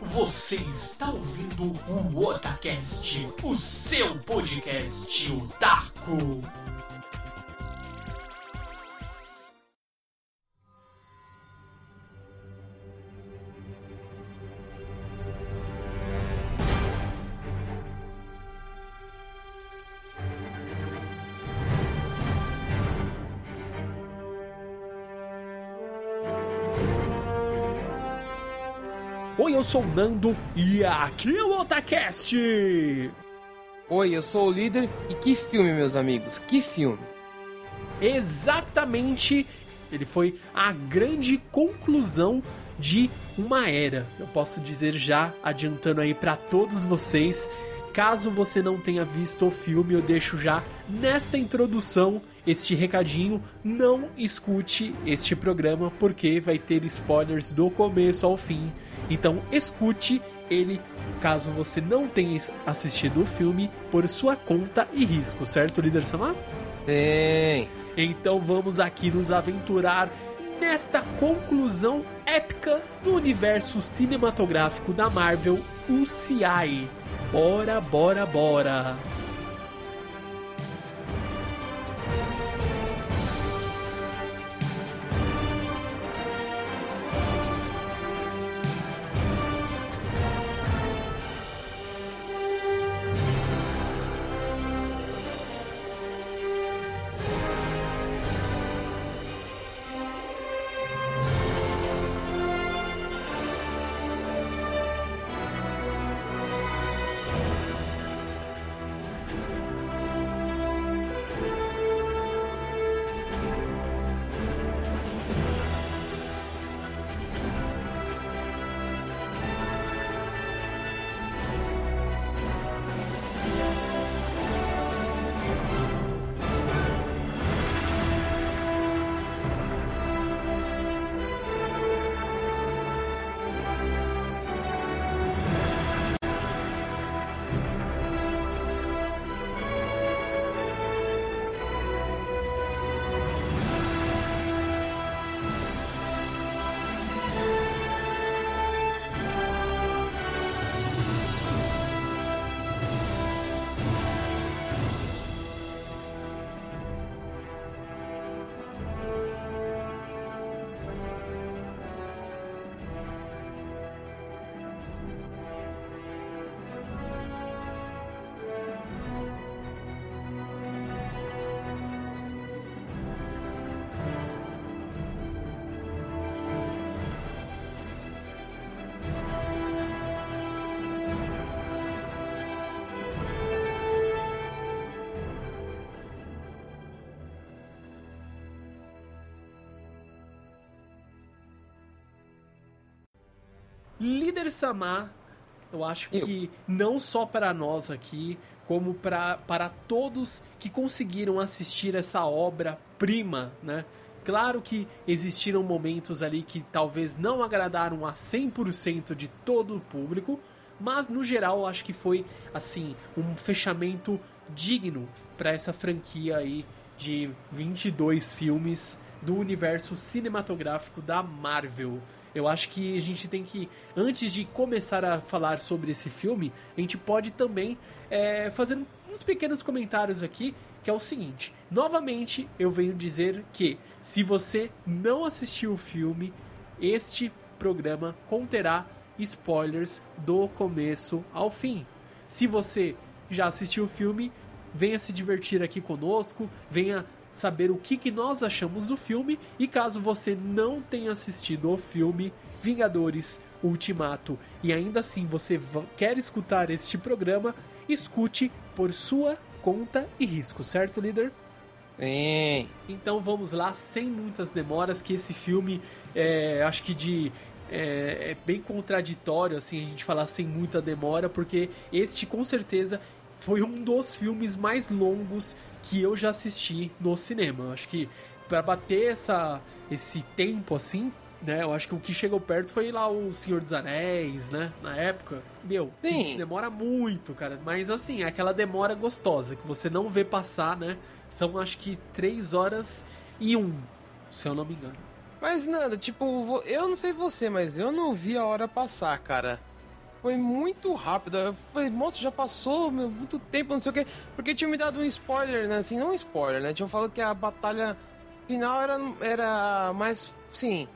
Você está ouvindo o Otacast, o seu podcast otaku. Sou o Nando e aqui é o Otacast! Oi, eu sou o líder e que filme, meus amigos? Que filme? Exatamente, ele foi a grande conclusão de uma era. Eu posso dizer já, adiantando aí para todos vocês, caso você não tenha visto o filme, eu deixo já nesta introdução este recadinho, não escute este programa porque vai ter spoilers do começo ao fim. Então escute ele caso você não tenha assistido o filme por sua conta e risco, certo, líder Samar? Tem. Então vamos aqui nos aventurar nesta conclusão épica do universo cinematográfico da Marvel, UCI. Bora, bora, bora! Líder Samar, eu acho Eu. que não só para nós aqui, como pra, para todos que conseguiram assistir essa obra-prima, né? Claro que existiram momentos ali que talvez não agradaram a 100% de todo o público, mas no geral eu acho que foi assim um fechamento digno para essa franquia aí de 22 filmes do universo cinematográfico da Marvel. Eu acho que a gente tem que, antes de começar a falar sobre esse filme, a gente pode também é, fazer uns pequenos comentários aqui, que é o seguinte. Novamente, eu venho dizer que se você não assistiu o filme, este programa conterá spoilers do começo ao fim. Se você já assistiu o filme, venha se divertir aqui conosco, venha saber o que, que nós achamos do filme. E caso você não tenha assistido o filme Vingadores Ultimato e ainda assim você quer escutar este programa, escute por sua conta e risco, certo, líder? Tem. Então vamos lá, sem muitas demoras, que esse filme é, acho que de é, é bem contraditório assim a gente falar sem muita demora, porque este com certeza foi um dos filmes mais longos que eu já assisti no cinema. Eu acho que para bater essa esse tempo assim, né? Eu acho que o que chegou perto foi lá o Senhor dos Anéis, né? Na época. Meu, demora muito, cara. Mas assim, é aquela demora gostosa que você não vê passar, né? São acho que 3 horas e 1, se eu não me engano. Mas nada, tipo, eu não sei você, mas eu não vi a hora passar, cara. Foi muito rápida. Eu falei, moça, já passou meu, muito tempo, não sei o quê. Porque tinha me dado um spoiler, né? Assim, não um spoiler, né? Tinham falado que a batalha final era, era mais, sim,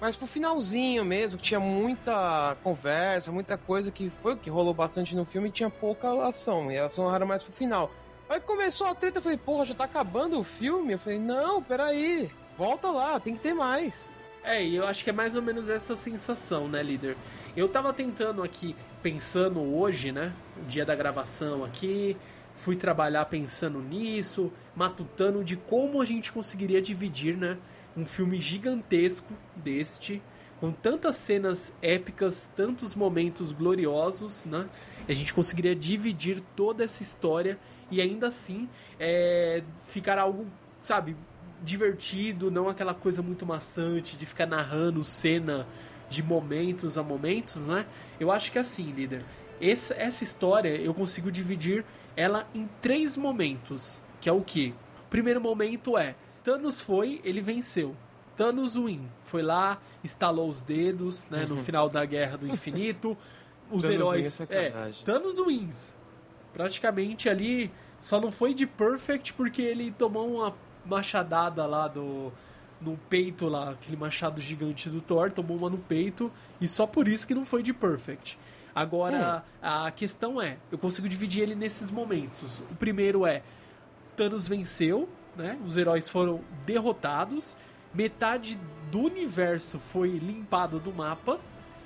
mais pro finalzinho mesmo, que tinha muita conversa, muita coisa que foi o que rolou bastante no filme e tinha pouca ação. E a ação era mais pro final. Aí começou a treta, eu falei, porra, já tá acabando o filme? Eu falei, não, peraí, volta lá, tem que ter mais. É, e eu acho que é mais ou menos essa sensação, né, líder? Eu tava tentando aqui, pensando hoje, né? Dia da gravação aqui, fui trabalhar pensando nisso, matutando de como a gente conseguiria dividir, né? Um filme gigantesco deste, com tantas cenas épicas, tantos momentos gloriosos, né? A gente conseguiria dividir toda essa história e ainda assim é, ficar algo, sabe, divertido, não aquela coisa muito maçante de ficar narrando cena de momentos a momentos, né? Eu acho que é assim, líder. Essa, essa história eu consigo dividir ela em três momentos. Que é o que? O primeiro momento é Thanos foi, ele venceu. Thanos win. Foi lá, estalou os dedos, né? No uhum. final da Guerra do Infinito. Os Thanos heróis. É, Thanos wins. Praticamente ali. Só não foi de perfect porque ele tomou uma machadada lá do no peito lá, aquele machado gigante do Thor, tomou uma no peito, e só por isso que não foi de Perfect. Agora, hum. a questão é, eu consigo dividir ele nesses momentos. O primeiro é, Thanos venceu, né? Os heróis foram derrotados, metade do universo foi limpado do mapa,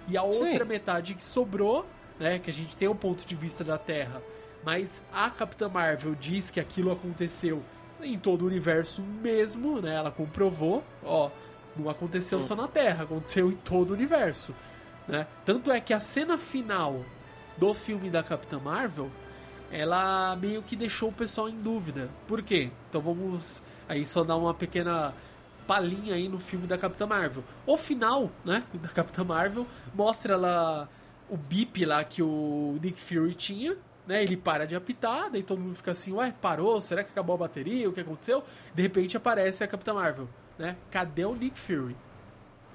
e a outra Sim. metade que sobrou, né? Que a gente tem o um ponto de vista da Terra, mas a Capitã Marvel diz que aquilo aconteceu em todo o universo mesmo, né? Ela comprovou, ó, não aconteceu só na Terra, aconteceu em todo o universo, né? Tanto é que a cena final do filme da Capitã Marvel, ela meio que deixou o pessoal em dúvida. Por quê? Então vamos aí só dar uma pequena palhinha aí no filme da Capitã Marvel. O final, né, da Capitã Marvel mostra lá o bip lá que o Nick Fury tinha, né? Ele para de apitar, daí todo mundo fica assim, ué, parou? Será que acabou a bateria? O que aconteceu? De repente aparece a Capitã Marvel, né? Cadê o Nick Fury?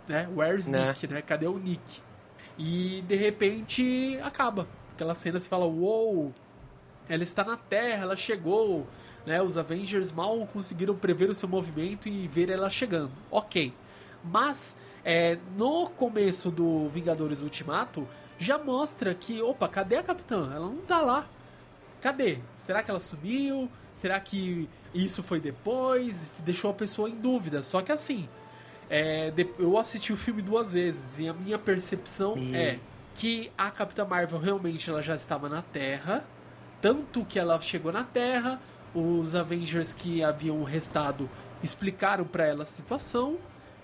Né? Where's né? Nick, né? Cadê o Nick? E de repente acaba. Aquela cena se fala, uou, wow, ela está na Terra, ela chegou, né? Os Avengers mal conseguiram prever o seu movimento e ver ela chegando. Ok. Mas é, no começo do Vingadores Ultimato, já mostra que, opa, cadê a capitã? Ela não tá lá. Cadê? Será que ela sumiu? Será que isso foi depois? Deixou a pessoa em dúvida. Só que assim, é, eu assisti o filme duas vezes e a minha percepção e... é que a Capitã Marvel realmente ela já estava na Terra, tanto que ela chegou na Terra, os Avengers que haviam restado explicaram para ela a situação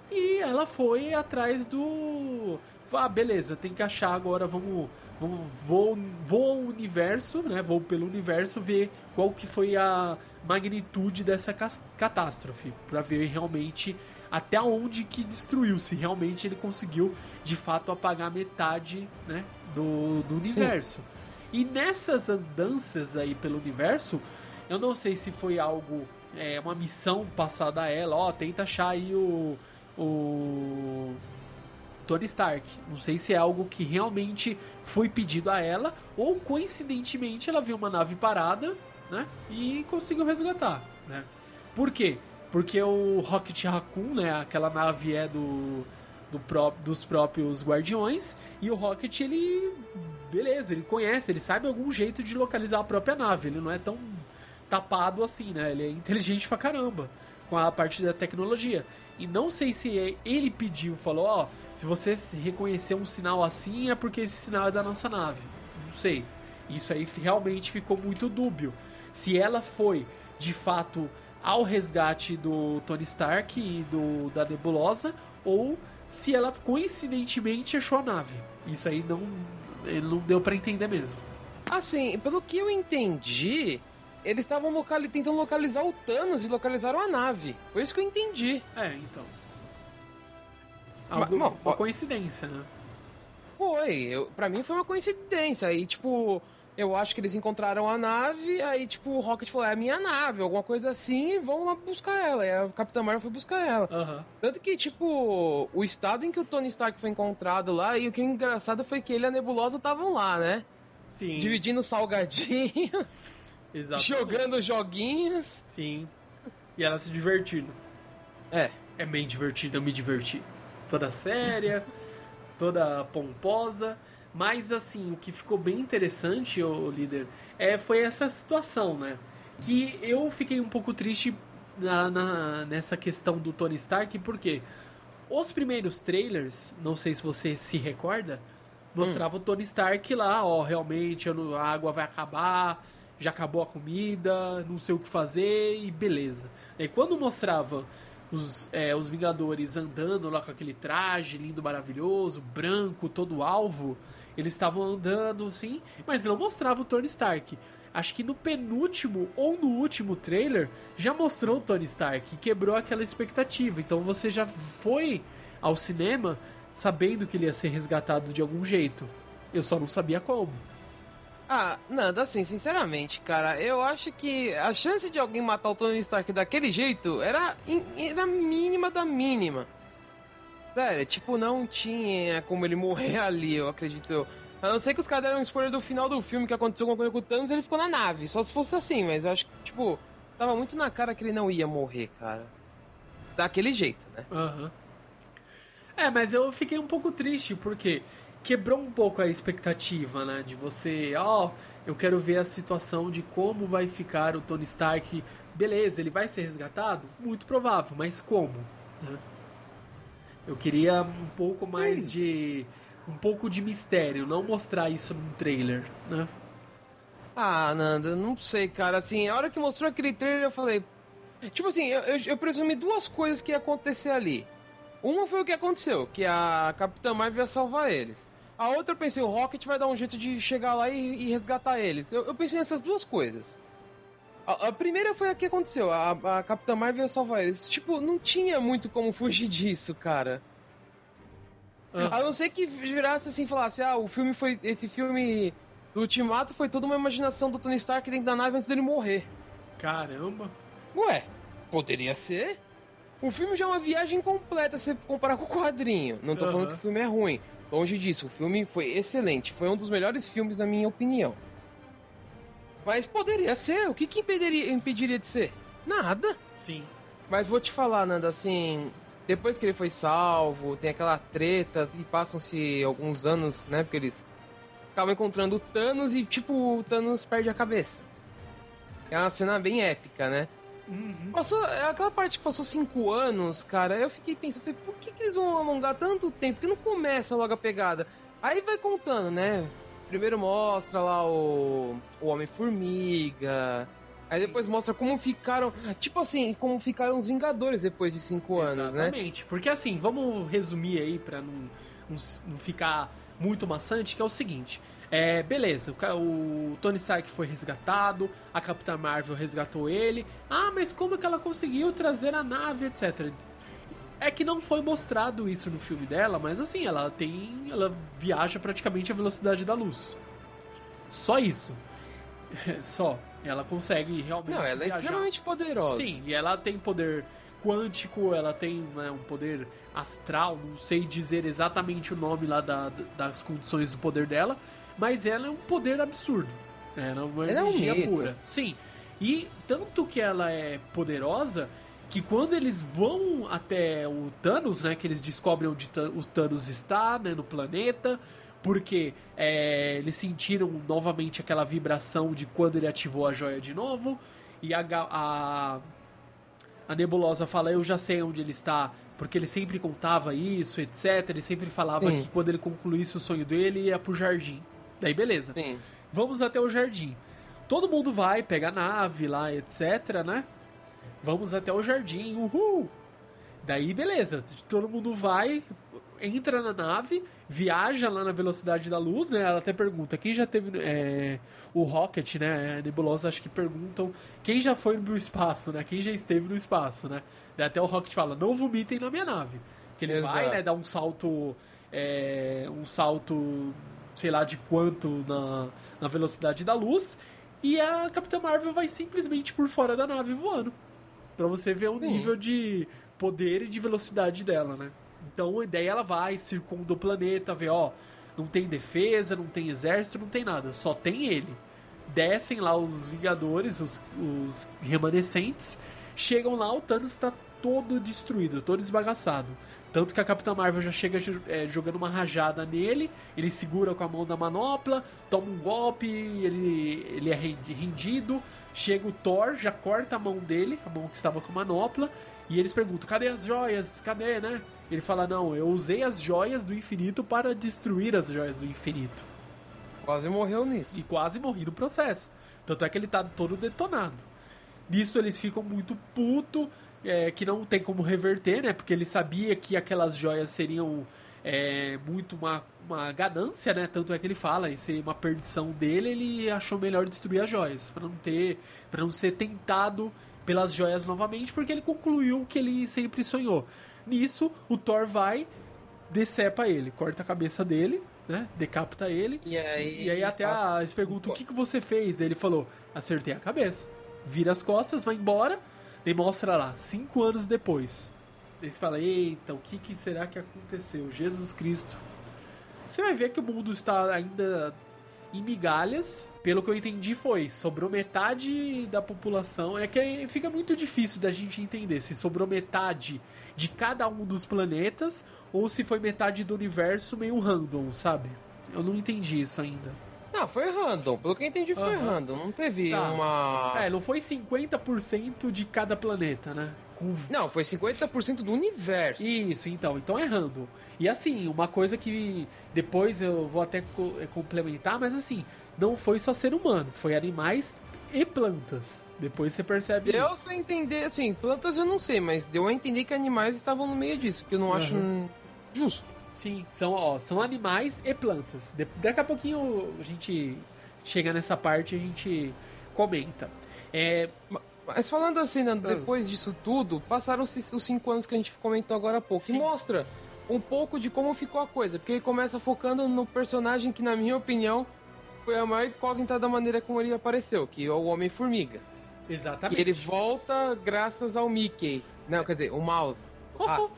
e ela foi atrás do ah, beleza, tem que achar agora, vamos, vamos vou, vou ao universo, né? Vou pelo universo ver qual que foi a magnitude dessa catástrofe, para ver realmente até onde que destruiu, se realmente ele conseguiu de fato apagar metade, né, do, do universo. Sim. E nessas andanças aí pelo universo, eu não sei se foi algo, é, uma missão passada a ela, ó, tenta achar aí o, o Tony Stark. Não sei se é algo que realmente foi pedido a ela ou coincidentemente ela viu uma nave parada, né? E conseguiu resgatar, né? Por quê? Porque o Rocket Raccoon, né? Aquela nave é do, do pró dos próprios Guardiões e o Rocket ele beleza, ele conhece, ele sabe algum jeito de localizar a própria nave. Ele não é tão tapado assim, né? Ele é inteligente pra caramba com a parte da tecnologia. E não sei se ele pediu, falou, ó, oh, se você reconhecer um sinal assim é porque esse sinal é da nossa nave. Não sei. Isso aí realmente ficou muito dúbio. Se ela foi, de fato, ao resgate do Tony Stark e do da Nebulosa ou se ela coincidentemente achou a nave. Isso aí não, não deu para entender mesmo. Assim, pelo que eu entendi, eles estavam locali tentando localizar o Thanos e localizaram a nave. Foi isso que eu entendi. É, então. Algo, uma coincidência, né? Foi, eu, pra mim foi uma coincidência. E tipo, eu acho que eles encontraram a nave, aí, tipo, o Rocket falou, é a minha nave, alguma coisa assim, vão lá buscar ela. E a Capitã Marvel foi buscar ela. Aham. Tanto que, tipo, o estado em que o Tony Stark foi encontrado lá, e o que é engraçado foi que ele e a Nebulosa estavam lá, né? Sim. Dividindo salgadinho, Exatamente. jogando joguinhos. Sim. E ela se divertindo. É. É bem divertido, eu me diverti. Toda séria, toda pomposa. Mas assim, o que ficou bem interessante, o líder, é, foi essa situação, né? Que eu fiquei um pouco triste na, na- nessa questão do Tony Stark, porque os primeiros trailers, não sei se você se recorda, mostrava o Tony Stark lá, ó, realmente a água vai acabar, já acabou a comida, não sei o que fazer e beleza. E quando mostrava os, é, os Vingadores andando lá com aquele traje lindo, maravilhoso, branco, todo alvo, eles estavam andando assim, mas não mostrava o Tony Stark. Acho que no penúltimo ou no último trailer já mostrou o Tony Stark e quebrou aquela expectativa. Então você já foi ao cinema sabendo que ele ia ser resgatado de algum jeito. Eu só não sabia como. Ah, Nanda, assim, sinceramente, cara, eu acho que a chance de alguém matar o Tony Stark daquele jeito era, era mínima da mínima. Sério, tipo, não tinha como ele morrer ali, eu acredito eu. A não ser que os caras deram um spoiler do final do filme que aconteceu alguma coisa com o Thanos e ele ficou na nave. Só se fosse assim, mas eu acho que, tipo, tava muito na cara que ele não ia morrer, cara. Daquele jeito, né? Aham. É, mas eu fiquei um pouco triste porque quebrou um pouco a expectativa, né? De você, ó, eu quero ver a situação de como vai ficar o Tony Stark. Beleza, ele vai ser resgatado? Muito provável, mas como? né? Eu queria um pouco mais Sim. de. um pouco de mistério, não mostrar isso num trailer, né? Ah, Nanda, não sei, cara. Assim, a hora que mostrou aquele trailer, eu falei. Tipo assim, eu, eu, eu presumi duas coisas que ia acontecer ali. Uma foi o que aconteceu, que a Capitã Marvel ia salvar eles. A outra eu pensei, o Rocket vai dar um jeito de chegar lá e, e resgatar eles. Eu, eu pensei nessas duas coisas. A, a primeira foi a que aconteceu, a, a Capitã Marvel ia salvar eles. Tipo, não tinha muito como fugir disso, cara. Ah, A não ser que virasse assim e falasse, ah, o filme foi. Esse filme do Ultimato foi toda uma imaginação do Tony Stark dentro da nave antes dele morrer. caramba. Ué, poderia ser. O filme já é uma viagem completa se comparar com o quadrinho. Não tô Aham. falando que o filme é ruim. Longe disso, o filme foi excelente. Foi um dos melhores filmes, na minha opinião. Mas poderia ser. O que, que impediria, impediria de ser? Nada. Sim. Mas vou te falar, Nanda, assim. Depois que ele foi salvo, tem aquela treta e passam-se alguns anos, né? Porque eles acabam encontrando o Thanos e, tipo, o Thanos perde a cabeça. É uma cena bem épica, né? Uhum. Passou, é aquela parte que passou cinco anos, cara, eu fiquei pensando, falei, por que, que eles vão alongar tanto tempo? Porque não começa logo a pegada. Aí vai contando, né? Primeiro mostra lá o, o Homem-Formiga. Aí depois mostra como ficaram. Tipo assim, como ficaram os Vingadores depois de cinco anos, né? Exatamente. Porque assim, vamos resumir aí pra não, não, não ficar muito maçante, que é o seguinte. É, beleza, o, o Tony Stark foi resgatado, a Capitã Marvel resgatou ele. Ah, mas como é que ela conseguiu trazer a nave, etc. É que não foi mostrado isso no filme dela, mas assim, ela tem. Ela viaja praticamente a velocidade da luz. Só isso. Só. Ela consegue realmente. Não, ela é viajar. extremamente poderosa. Sim, e ela tem poder quântico, ela tem né, um poder astral, não sei dizer exatamente o nome lá da- das condições do poder dela, mas ela é um poder absurdo. Ela é uma Ela é um energia pura. Sim. E tanto que ela é poderosa que quando eles vão até o Thanos, né, que eles descobrem onde o Thanos está, né, no planeta, porque é, eles sentiram novamente aquela vibração de quando ele ativou a joia de novo, e a, a, a Nebulosa fala, eu já sei onde ele está, porque ele sempre contava isso, etc. Ele sempre falava que quando ele concluísse o sonho dele, ia pro jardim. Daí beleza. Sim. Vamos até o jardim. Todo mundo vai, pega a nave lá, etc, né? Vamos até o jardim, uhul! Daí, beleza, todo mundo vai, entra na nave, viaja lá na velocidade da luz, né? Ela até pergunta, quem já teve é, o Rocket, né? A Nebulosa acho que perguntam quem já foi no espaço, né? Quem já esteve no espaço, né? Daí até o Rocket fala, não vomitem na minha nave. Que ele vai, Exato. né, dar um salto, é, um salto sei lá de quanto na, na velocidade da luz. E a Capitã Marvel vai simplesmente por fora da nave voando. Pra você ver o Sim. nível de poder e de velocidade dela, né? Então, daí ela vai, circunda o planeta, vê, ó, não tem defesa, não tem exército, não tem nada, só tem ele. Descem lá os Vingadores, os, os remanescentes, chegam lá, o Thanos tá todo destruído, todo esbagaçado. Tanto que a Capitã Marvel já chega é, jogando uma rajada nele, ele segura com a mão da manopla, toma um golpe, ele, ele é rendi- rendido. Chega o Thor, já corta a mão dele, a mão que estava com a manopla, e eles perguntam: cadê as joias? Cadê, né? Ele fala: não, eu usei as joias do infinito para destruir as joias do infinito. Quase morreu nisso. E quase morri no processo. Tanto é que ele tá todo detonado. Nisso eles ficam muito puto, é, que não tem como reverter, né? Porque ele sabia que aquelas joias seriam é, muito uma, uma ganância, né? Tanto é que ele fala, em ser uma perdição dele, ele achou melhor destruir as joias, para não ter, para não ser tentado pelas joias novamente, porque ele concluiu o que ele sempre sonhou. Nisso, o Thor vai, decepa ele, corta a cabeça dele, né? Decapita ele. E aí, E aí até a, eles perguntam o que, que você fez. Daí ele falou, acertei a cabeça. Vira as costas, vai embora. Daí mostra lá, cinco anos depois. Daí você fala, eita, o que, que será que aconteceu? Jesus Cristo. Você vai ver que o mundo está ainda em migalhas. Pelo que eu entendi foi, sobrou metade da população. É que fica muito difícil da gente entender se sobrou metade de cada um dos planetas ou se foi metade do universo meio random, sabe? Eu não entendi isso ainda. Não, foi random. Pelo que eu entendi, foi random. Não teve Tá. uma. É, não foi 50% de cada planeta, né? Com Não, foi 50% do universo. Isso, então, então é random. E assim, uma coisa que depois eu vou até co- eh, complementar, mas assim, não foi só ser humano, foi animais e plantas. Depois você percebe Deu isso. a entender, assim, plantas eu não sei, mas deu a entender que animais estavam no meio disso, que eu não acho Uhum. hum, justo. Sim, são, ó, são animais e plantas. De- daqui a pouquinho a gente chega nessa parte e a gente comenta. É, Mas falando assim, né, Ah. depois disso tudo, passaram-se os cinco anos que a gente comentou agora há pouco. Sim. E mostra um pouco de como ficou a coisa. Porque ele começa focando no personagem que, na minha opinião, foi a maior incógnita da maneira como ele apareceu, que é o Homem-Formiga. E exatamente. ele volta graças ao Mickey. Não, quer dizer, o mouse. O rato.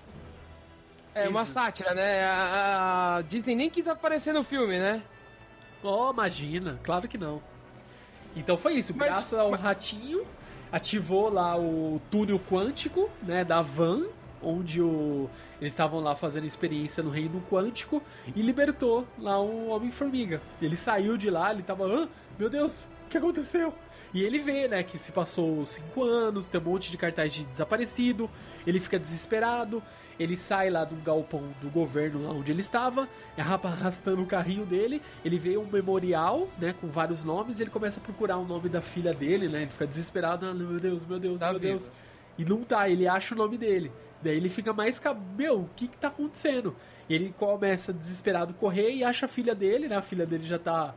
É uma sátira, né? A, a Disney nem quis aparecer no filme, né? Oh, imagina, claro que não. Então foi isso, Mas- graças ao mas- ratinho, ativou lá o túnel quântico, né, da van, onde o, eles estavam lá fazendo experiência no reino quântico e libertou lá o Homem-Formiga. Ele saiu de lá, ele tava, ah, meu Deus, o que aconteceu? E ele vê, né, que se passou cinco anos, tem um monte de cartaz de desaparecido, ele fica desesperado, ele sai lá do galpão do governo lá onde ele estava, arrastando o carrinho dele, ele vê um memorial, né, com vários nomes, ele começa a procurar o nome da filha dele, né, ele fica desesperado, ah, meu Deus, meu Deus, Tá meu. Deus. E não tá, ele acha o nome dele. Daí ele fica mais, meu, o que que tá acontecendo? Ele começa desesperado correr e acha a filha dele, né, a filha dele já tá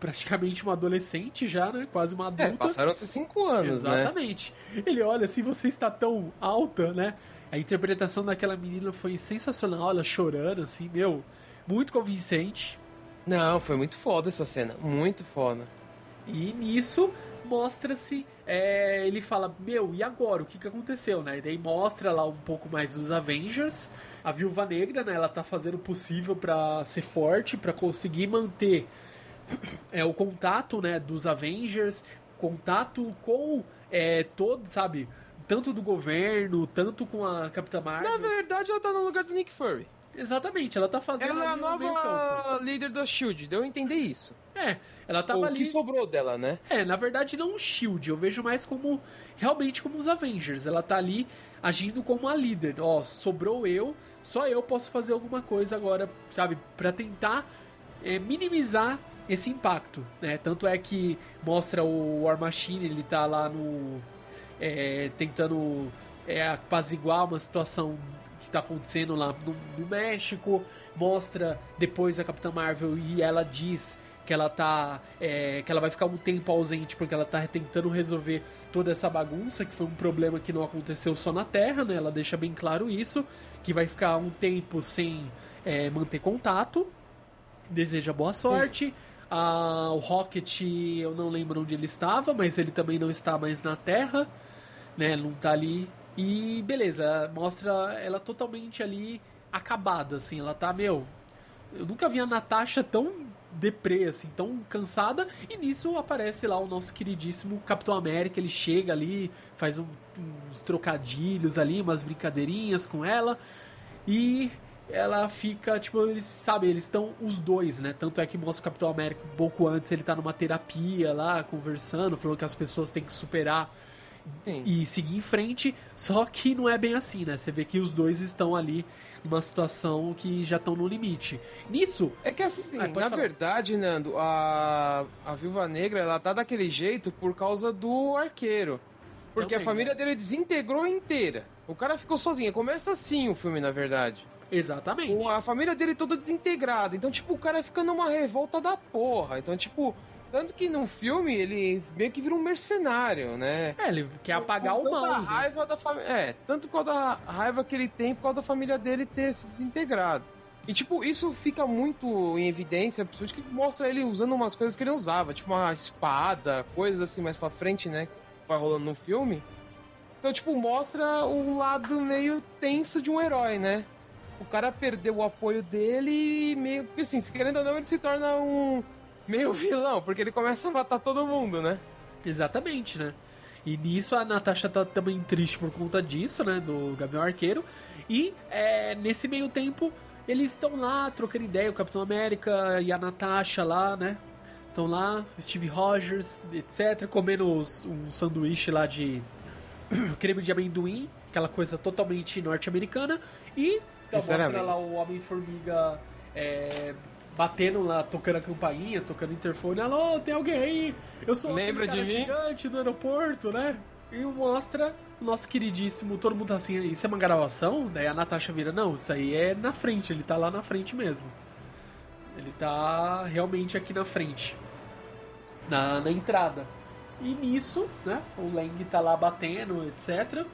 praticamente uma adolescente já, né, quase uma adulta. É, passaram-se cinco anos, né? Exatamente. Ele olha assim, você está tão alta, né? A interpretação daquela menina foi sensacional, ela chorando, assim, meu, muito convincente. Não, foi muito foda essa cena. Muito foda. E nisso mostra-se, é, ele fala, meu, e agora? O que, que aconteceu, né? E daí mostra lá um pouco mais dos Avengers. A Viúva Negra, né? Ela tá fazendo o possível pra ser forte, pra conseguir manter é, o contato, né, dos Avengers, contato com é, todo, sabe? Tanto do governo, tanto com a Capitã Na Marvel. verdade, ela tá no lugar do Nick Fury. Exatamente, ela tá fazendo Ela é a o nova líder da SHIELD, deu a entender isso. É, ela tava o ali. que sobrou dela, né? É, na verdade não um Shield, eu vejo mais como realmente como os Avengers. Ela tá ali agindo como a líder. Ó, sobrou eu, só eu posso fazer alguma coisa agora, sabe, Pra tentar é, minimizar esse impacto, né? Tanto é que mostra o War Machine, ele tá lá no é, tentando é, apaziguar uma situação que tá acontecendo lá no, no México. Mostra depois a Capitã Marvel e ela diz que ela tá. é, que ela vai ficar um tempo ausente porque ela tá tentando resolver toda essa bagunça, que foi um problema que não aconteceu só na Terra, né? Ela deixa bem claro isso, que vai ficar um tempo sem é, manter contato. deseja boa sorte. Ah, o Rocket, eu não lembro onde ele estava, mas ele também não está mais na Terra, né? Não tá ali. E beleza, mostra ela totalmente ali acabada, assim. Ela tá, meu. Eu nunca vi a Natasha tão deprê, assim, tão cansada. E nisso aparece lá o nosso queridíssimo Capitão América. Ele chega ali, faz um, uns trocadilhos ali, umas brincadeirinhas com ela. E ela fica, tipo, eles, sabe, eles estão os dois, né? Tanto é que mostra o Capitão América um pouco antes, ele tá numa terapia lá, conversando, falando que as pessoas têm que superar Sim. e seguir em frente. Só que não é bem assim, né? Você vê que os dois estão ali numa situação que já estão no limite. Nisso, É que assim, Ah, na falar. verdade, Nando, a, a Viúva Negra, ela tá daquele jeito por causa do arqueiro. Porque Também, a família dele desintegrou inteira. O cara ficou sozinho. Começa assim o filme, na verdade. Exatamente. Com a família dele toda desintegrada. Então, tipo, o cara fica numa revolta da porra. Então, tipo, tanto que no filme ele meio que vira um mercenário, né? É, ele quer apagar o mal. né? raiva da família. É, tanto por causa da raiva que ele tem por causa da família dele ter se desintegrado. E, tipo, isso fica muito em evidência, principalmente que mostra ele usando umas coisas que ele usava, tipo uma espada, coisas assim mais pra frente, né? Que vai rolando no filme. Então, tipo, mostra um lado meio tenso de um herói, né? O cara perdeu o apoio dele e meio. Porque assim, se querendo ou não, ele se torna um meio vilão, porque ele começa a matar todo mundo, né? Exatamente, né? E nisso a Natasha tá também triste por conta disso, né? Do Gavião Arqueiro. E é, nesse meio tempo, eles estão lá trocando ideia, o Capitão América e a Natasha lá, né? Estão lá, Steve Rogers, etc., comendo os- um sanduíche lá de creme de amendoim, aquela coisa totalmente norte-americana. E então, mostra lá o Homem-Formiga é, batendo lá, tocando a campainha, tocando o interfone. Alô, tem alguém aí? Eu sou Lembra de mim? gigante no aeroporto, né? E mostra o nosso queridíssimo, todo mundo tá assim, isso é uma gravação? Daí a Natasha vira, não, isso aí é na frente, ele tá lá na frente mesmo. Ele tá realmente aqui na frente. Na, na entrada. E nisso, né? O Lang tá lá batendo, etc.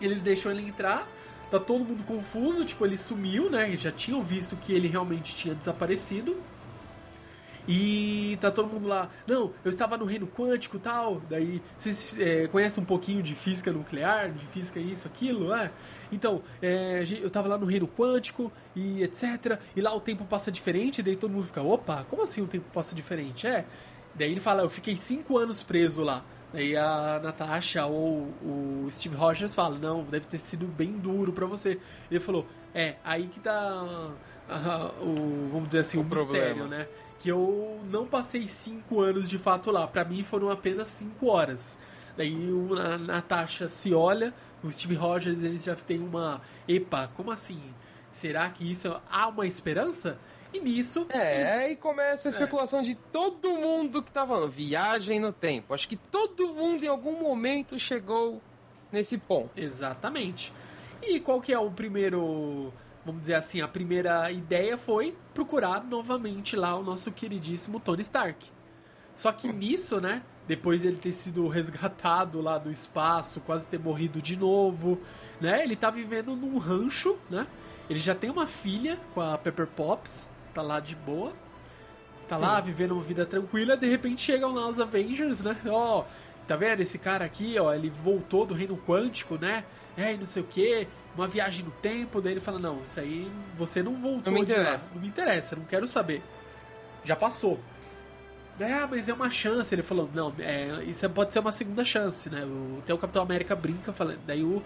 Eles deixam ele entrar. Tá todo mundo confuso, tipo, ele sumiu, né? Já tinham visto que ele realmente tinha desaparecido. E tá todo mundo lá, não, eu estava no reino quântico tal. Daí, vocês é, conhecem um pouquinho de física nuclear, de física isso, aquilo, é? Então, é, eu tava lá no reino quântico e etc. E lá o tempo passa diferente, daí todo mundo fica, opa, como assim o tempo passa diferente? É. Daí ele fala, eu fiquei cinco anos preso lá. Daí a Natasha ou o Steve Rogers fala, não, deve ter sido bem duro pra você. Ele falou, é, aí que tá ah, o, vamos dizer assim, o, O mistério, né? Que eu não passei cinco anos de fato lá. Pra mim foram apenas cinco horas. Daí o- a Natasha se olha, o Steve Rogers eles já tem uma, epa, como assim? Será que isso há uma esperança? E nisso É, aí começa a especulação de todo mundo que tá falando. Viagem no tempo. Acho que todo mundo em algum momento chegou nesse ponto. Exatamente. E qual que é o primeiro, vamos dizer assim, a primeira ideia foi procurar novamente lá o nosso queridíssimo Tony Stark. Só que nisso, né, depois dele ter sido resgatado lá do espaço, quase ter morrido de novo, né, ele tá vivendo num rancho, né? Ele já tem uma filha com a Pepper Potts, tá lá de boa. Tá lá vivendo uma vida tranquila, de repente chegam lá os Avengers, né? Ó, tá vendo esse cara aqui, ó, ele voltou do reino quântico, né? É, e não sei o que, uma viagem no tempo, daí ele fala, não, isso aí você não voltou Não me de lá, interessa. não me interessa, não quero saber. Já passou. Ah, mas é uma chance. Ele falou, não, é, isso pode ser uma segunda chance, né? O, até o Capitão América brinca, falando. Daí o,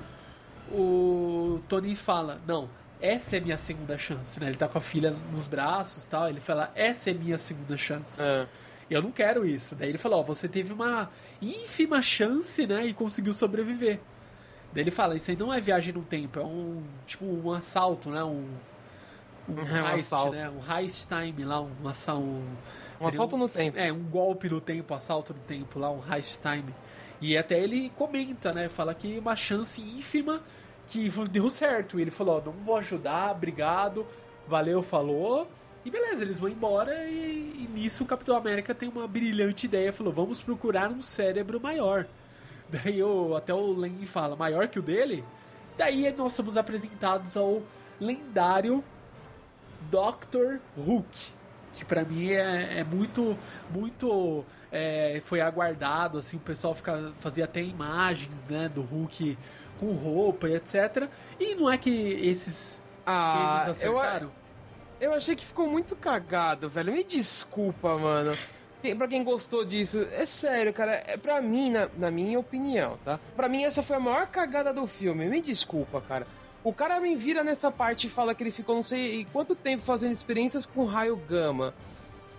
o Tony fala, não, essa é minha segunda chance, né? Ele tá com a filha nos braços e tal. Ele fala, essa é minha segunda chance. É. Eu não quero isso. Daí ele falou, ó, você teve uma ínfima chance, né? E conseguiu sobreviver. Daí ele fala, isso aí não é viagem no tempo, é um tipo um assalto, né? Um, um É um heist, assalto. né? Um heist time lá, um, assa- um, Um assalto no tempo. É, um golpe no tempo, assalto no tempo lá, um heist time. E até ele comenta, né? Fala que uma chance ínfima que deu certo. E ele falou, ó, não vou ajudar, obrigado, valeu, falou. E beleza, eles vão embora e, e nisso o Capitão América tem uma brilhante ideia, falou, vamos procurar um cérebro maior. Daí o, até o Len fala, maior que o dele? Daí nós somos apresentados ao lendário Dr. Hook, que para mim é, é, muito, muito é, foi aguardado, assim, o pessoal fica, fazia até imagens, né, do Hulk com roupa e etc. E não é que esses ah, eles acertaram? Eu, eu achei que ficou muito cagado, velho. Me desculpa, mano. Pra quem gostou disso, é sério, cara. É pra mim, na, na minha opinião, tá? Pra mim, essa foi a maior cagada do filme. Me desculpa, cara. O cara me vira nessa parte e fala que ele ficou não sei quanto tempo fazendo experiências com raio gama.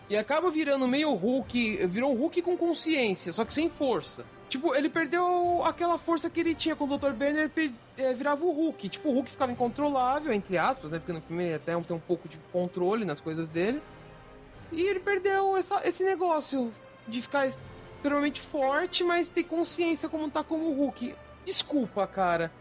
E acaba virando meio Hulk. Virou um Hulk com consciência, só que sem força. Tipo, ele perdeu aquela força que ele tinha quando o Dr. Banner é, virava o Hulk. Tipo, o Hulk ficava incontrolável, entre aspas, né? Porque no filme ele até tem um pouco de controle nas coisas dele. E ele perdeu essa, esse negócio de ficar extremamente forte, mas ter consciência como tá como o Hulk. Desculpa, cara.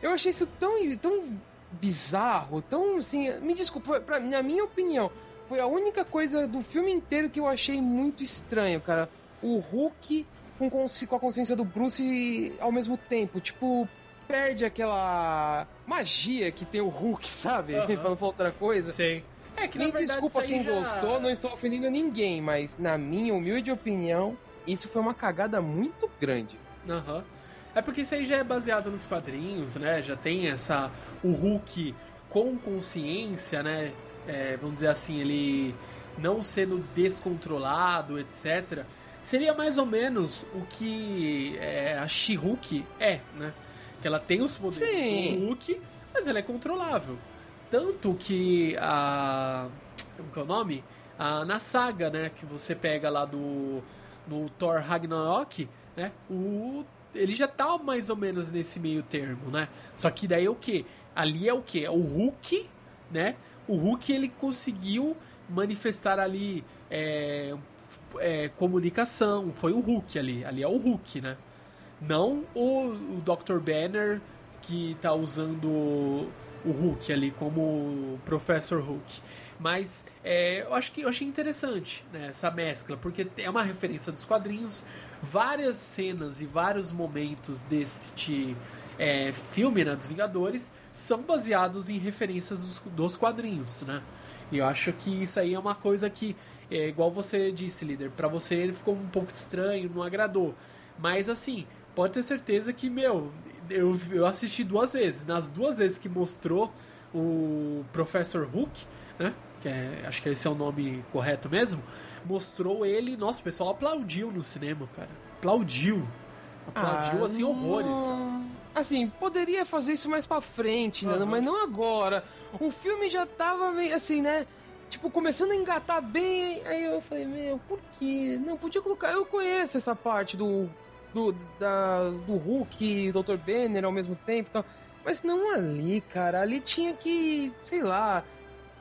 Eu achei isso tão, tão bizarro, tão assim. Me desculpa, pra, na minha opinião, foi a única coisa do filme inteiro que eu achei muito estranho, cara. O Hulk com, com a consciência do Bruce ao mesmo tempo. Tipo, perde aquela magia que tem o Hulk, sabe? Uhum. pra não falar outra coisa. Sim. É que Nem desculpa quem já... gostou, não estou ofendendo ninguém, mas na minha humilde opinião, isso foi uma cagada muito grande. Aham. Uhum. É porque isso aí já é baseado nos quadrinhos, né? Já tem essa. O Hulk com consciência, né? É, vamos dizer assim, ele não sendo descontrolado, etc. Seria mais ou menos o que é, a She-Hulk é, né? Que ela tem os poderes Sim. do Hulk, mas ela é controlável. Tanto que a. Como que é o nome? A, na saga, né? Que você pega lá do. No Thor Ragnarok, né? O ele já tá mais ou menos nesse meio termo, né? Só que daí é o que? Ali é o que? É o Hulk, né? O Hulk ele conseguiu manifestar ali é, é, comunicação. Foi o Hulk ali. Ali é o Hulk, né? Não o, o Dr. Banner que tá usando o Hulk ali como Professor Hulk. Mas é, eu acho que eu achei interessante né, essa mescla, porque é uma referência dos quadrinhos, várias cenas e vários momentos deste é, filme, né, dos Vingadores, são baseados em referências dos, dos quadrinhos, né? E eu acho que isso aí é uma coisa que, é, igual você disse, líder, para você ele ficou um pouco estranho, não agradou. Mas assim, pode ter certeza que, meu, eu, eu assisti duas vezes. Nas duas vezes que mostrou o Professor Hulk, né? Que é, acho que esse é o nome correto mesmo mostrou ele, nossa, o pessoal aplaudiu no cinema, cara. Aplaudiu. Aplaudiu, ah, assim, horrores, cara. Assim, poderia fazer isso mais pra frente, uhum. né? Mas não agora. O filme já tava meio assim, né? Tipo, começando a engatar bem. Aí eu falei, meu, por quê? Não, podia colocar. Eu conheço essa parte do. Do, da, do Hulk e Dr. Banner ao mesmo tempo e tal. Mas não ali, cara. Ali tinha que, sei lá,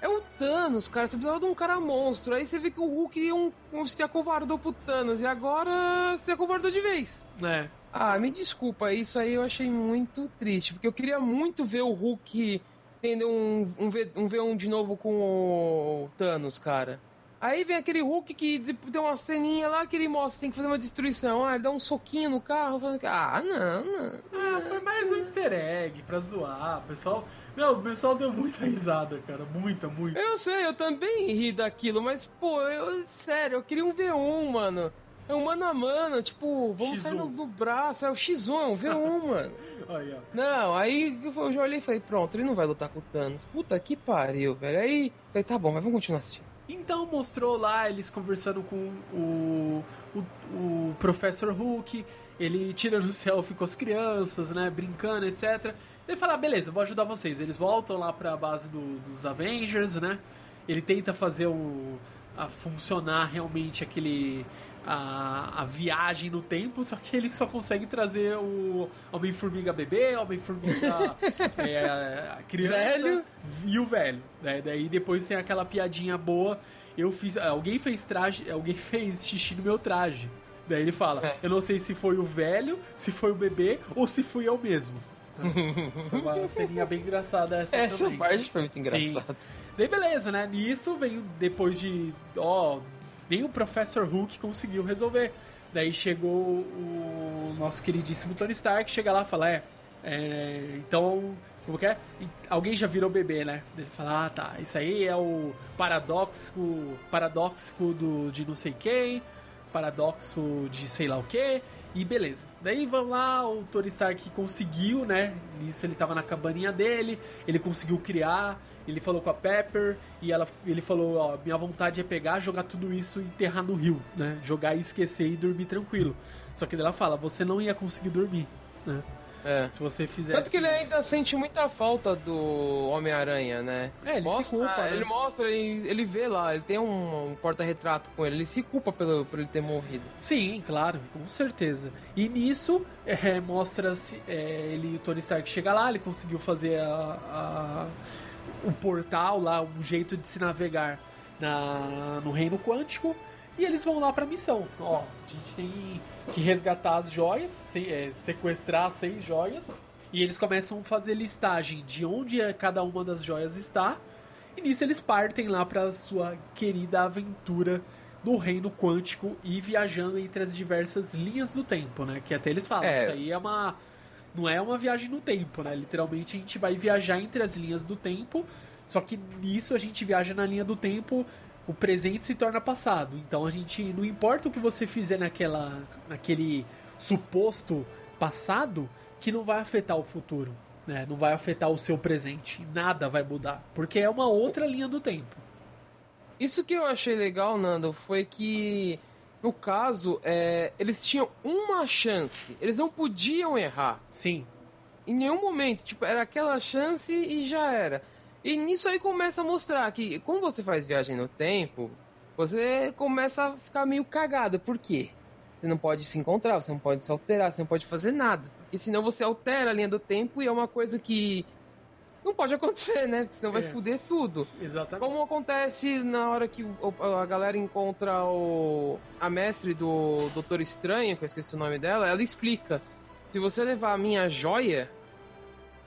é o Thanos, cara. Você precisava de um cara monstro. Aí você vê que o Hulk um, um, se acovardou pro Thanos. E agora se acovardou de vez. É. Ah, me desculpa. Isso aí eu achei muito triste. Porque eu queria muito ver o Hulk tendo um, um, v, um V1 de novo com o Thanos, cara. Aí vem aquele Hulk que tem uma ceninha lá que ele mostra tem que fazer uma destruição. Ah, ele dá um soquinho no carro. Falando que, ah, não, não. Ah, foi mais um easter egg pra zoar. O pessoal não, o pessoal deu muita risada, cara. Muita, muita. Eu sei, eu também ri daquilo, mas, pô, eu, sério, eu queria um V1, mano. É um mano a mano, tipo, vamos X1. sair no, no, braço, é o X1, é um V1, mano. Aí, não, aí eu já olhei e falei, pronto, ele não vai lutar com o Thanos. Puta que pariu, velho. Aí, falei, tá bom, mas vamos continuar assistindo. Então mostrou lá eles conversando com o, o, o Professor Hulk, ele tirando selfie com as crianças, né, brincando, etc. Ele fala, ah, beleza, vou ajudar vocês. Eles voltam lá pra base do, dos Avengers, né? Ele tenta fazer o. A funcionar realmente aquele. A, a viagem no tempo, só que ele só consegue trazer o Homem-Formiga bebê, Homem-Formiga é, criança velho. e o velho. Né? Daí depois tem aquela piadinha boa. Eu fiz. Alguém fez traje. Alguém fez xixi no meu traje. Daí ele fala: é. Eu não sei se foi o velho, se foi o bebê ou se fui eu mesmo. Foi uma ceninha bem engraçada essa Essa também. parte foi muito engraçada. Daí beleza, né? Nisso veio depois de. Ó, nem o Professor Hulk conseguiu resolver. Daí chegou o nosso queridíssimo Tony Stark, chega lá e fala, é, é então Como que é? Alguém já virou bebê, né? Ele fala, ah tá, isso aí é o paradoxo, paradoxo do, de não sei quem, paradoxo de sei lá o que, e beleza. Daí vamos lá, o Tony Stark conseguiu, né? Isso ele tava na cabaninha dele, ele conseguiu criar, ele falou com a Pepper e ela, ele falou, ó, minha vontade é pegar, jogar tudo isso e enterrar no rio, né? Jogar e esquecer e dormir tranquilo. Só que ela fala, você não ia conseguir dormir, né? É. Se você fizesse. Tanto que ele ainda sente muita falta do Homem-Aranha, né? É, ele mostra, se culpa, né? Ele mostra, ele, ele vê lá, ele tem um, um porta-retrato com ele, ele se culpa pelo, por ele ter morrido. Sim, claro, com certeza. E nisso, é, mostra-se, é, ele, o Tony Stark chega lá, ele conseguiu fazer a, a- o portal lá, um jeito de se navegar na, no reino quântico, e eles vão lá pra missão. Ó, a gente tem que resgatar as joias, se- é, sequestrar as seis joias, e eles começam a fazer listagem de onde é cada uma das joias está, e nisso eles partem lá pra sua querida aventura no reino quântico e viajando entre as diversas linhas do tempo, né? Que até eles falam, É. isso aí é uma. Não é uma viagem no tempo, né? Literalmente a gente vai viajar entre as linhas do tempo, só que nisso a gente viaja na linha do tempo, o presente se torna passado. Então a gente. Não importa o que você fizer naquela. naquele suposto passado, que não vai afetar o futuro. Né? Não vai afetar o seu presente. Nada vai mudar. Porque é uma outra linha do tempo. Isso que eu achei legal, Nando, foi que, no caso, é, eles tinham uma chance. Eles não podiam errar. Sim. Em nenhum momento. Tipo, era aquela chance e já era. E nisso aí começa a mostrar que, quando você faz viagem no tempo, você começa a ficar meio cagado. Por quê? Você não pode se encontrar, você não pode se alterar, você não pode fazer nada. Porque senão você altera a linha do tempo e é uma coisa que não pode acontecer, né? Porque senão vai É. foder tudo. Exatamente. Como acontece na hora que a galera encontra o, a mestre do Doutor Estranho, que eu esqueci o nome dela, ela explica: se você levar a minha joia,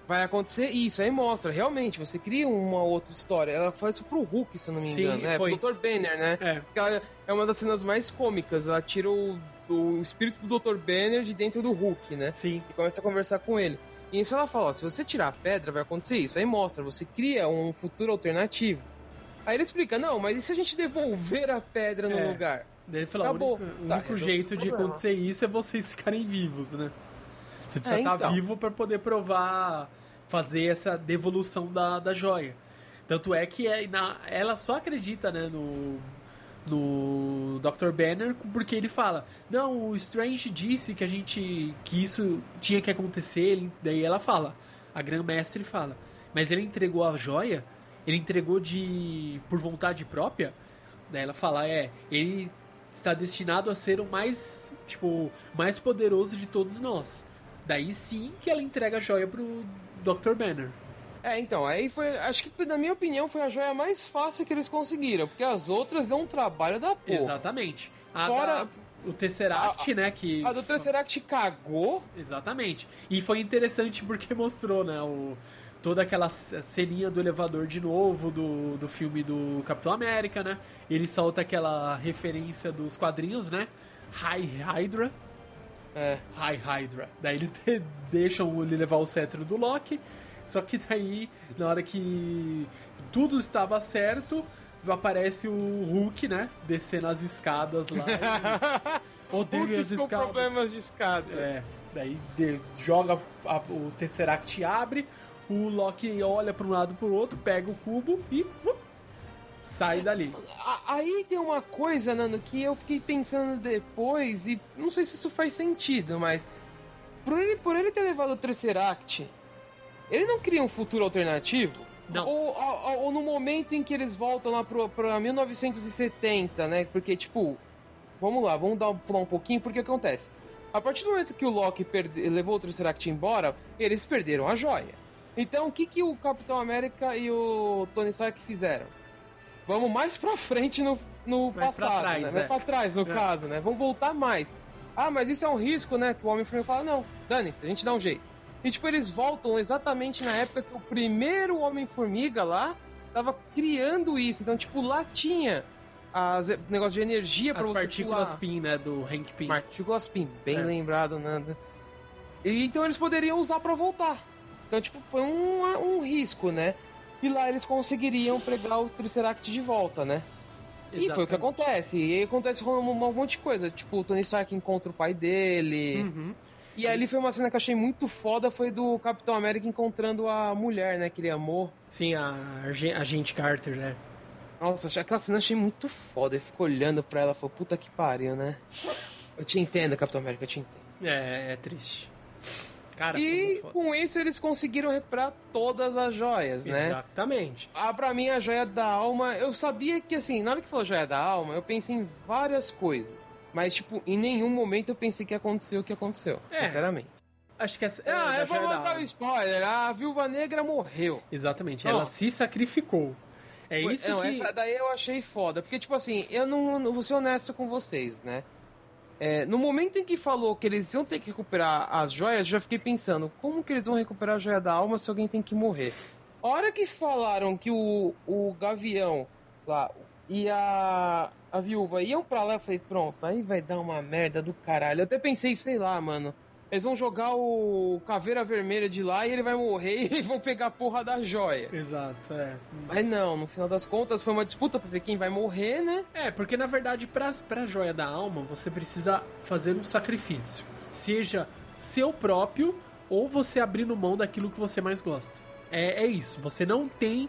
vai acontecer isso. Aí mostra, realmente, você cria uma outra história. Ela faz isso pro Hulk, se eu não me Sim, engano, né? foi. Pro Dr. Banner, né? É, ela é uma das cenas mais cômicas. Ela tira o, o espírito do Dr. Banner de dentro do Hulk, né? sim. e começa a conversar com ele. E isso ela fala, ó, se você tirar a pedra, vai acontecer isso. Aí mostra, você cria um futuro alternativo. Aí ele explica, não, mas e se a gente devolver a pedra no É. lugar? Daí ele falou, Acabou. o único, o Tá, único jeito de acontecer isso é vocês ficarem vivos, né? Você precisa É, estar então. vivo para poder provar, fazer essa devolução da, da joia. Tanto é que é, na, ela só acredita, né, no, no Dr. Banner porque ele fala, não, o Strange disse que a gente, que isso tinha que acontecer, ele- daí ela fala, a Grã-Mestre fala, mas ele entregou a joia, ele entregou de por vontade própria, Daí ela fala, é, ele está destinado a ser o mais, tipo, mais poderoso de todos nós. Daí sim que ela entrega a joia pro Dr. Banner. É, então, aí foi, acho que na minha opinião foi a joia mais fácil que eles conseguiram, porque as outras dão um trabalho da porra. Exatamente. A Fora- da- o Tesseract, né, que... A do Tesseract cagou, Exatamente. E foi interessante porque mostrou, né, o, toda aquela ceninha do elevador de novo do, do filme do Capitão América, né? Ele solta aquela referência dos quadrinhos, né? High Hydra. é, High Hydra. Daí eles de- deixam ele levar o cetro do Loki. Só que daí, na hora que tudo estava certo, aparece o Hulk, né? Descendo as escadas lá. e Odeio Hulk as com escadas. problemas de escada. É, daí de- joga a- o Tesseract abre, o Loki olha para um lado pro outro, pega o cubo e vup, sai dali. A- Aí tem uma coisa, Nando, que eu fiquei pensando depois, e não sei se isso faz sentido, mas por ele, por ele ter levado o Tesseract, ele não cria um futuro alternativo? Não. Ou, ou- ou no momento em que eles voltam lá pro, pra 1970, né? Porque, tipo, vamos lá, vamos dar um, pular um pouquinho, porque acontece? A partir do momento que o Loki perde- levou o Tesseract embora, eles perderam a joia. Então, o que, que o Capitão América e o Tony Stark fizeram? Vamos mais pra frente no, no Mais pra passado, trás, né? é. Mais pra trás, no É. caso, né? Vamos voltar mais. Ah, mas isso é um risco, né? Que o Homem-Formiga fala, não, dane-se, a gente dá um jeito. E, tipo, eles voltam exatamente na época que o primeiro Homem-Formiga lá tava criando isso. Então, tipo, lá tinha as negócio de energia pra As você partículas pular. PIN, né, do Hank Pym. Partículas PIN, bem É. lembrado, Nanda. E, então eles poderiam usar pra voltar. Então, tipo, foi um, um risco, né? E lá eles conseguiriam pregar o Triceratops de volta, né? E foi o que acontece. E aí acontece um, um monte de coisa. Tipo, o Tony Stark encontra o pai dele. Uhum. E ali foi uma cena que eu achei muito foda, foi do Capitão América encontrando a mulher, né, que ele amou. Sim, a agente Carter, né? Nossa, aquela cena eu achei muito foda. Ele ficou olhando pra ela e falou, puta que pariu, né? Eu te entendo, Capitão América, eu te entendo. É, é triste. Cara, e com isso eles conseguiram recuperar todas as joias, né? Exatamente. Ah, pra mim, a joia da alma, eu sabia que assim, na hora que falou joia da alma, eu pensei em várias coisas. Mas, tipo, em nenhum momento eu pensei que aconteceu o que aconteceu, é. sinceramente. Acho que essa. Ah, eu vou mandar o spoiler. A viúva negra morreu. Exatamente, ela se sacrificou. É isso não, que... essa daí eu achei foda. Porque, tipo assim, eu não, não vou ser honesto com vocês, né? É, no momento em que falou que eles iam ter que recuperar as joias, eu já fiquei pensando, como que eles vão recuperar a joia da alma se alguém tem que morrer? A hora que falaram que o, o Gavião lá e a, a viúva iam pra lá, eu falei, pronto, aí vai dar uma merda do caralho. Eu até pensei, sei lá, mano, eles vão jogar o Caveira Vermelha de lá e ele vai morrer e vão pegar a porra da joia. Exato, é. Mas não, no final das contas foi uma disputa pra ver quem vai morrer, né? É, porque na verdade pra, pra joia da alma você precisa fazer um sacrifício. Seja seu próprio ou você abrindo mão daquilo que você mais gosta. É, é isso, você não tem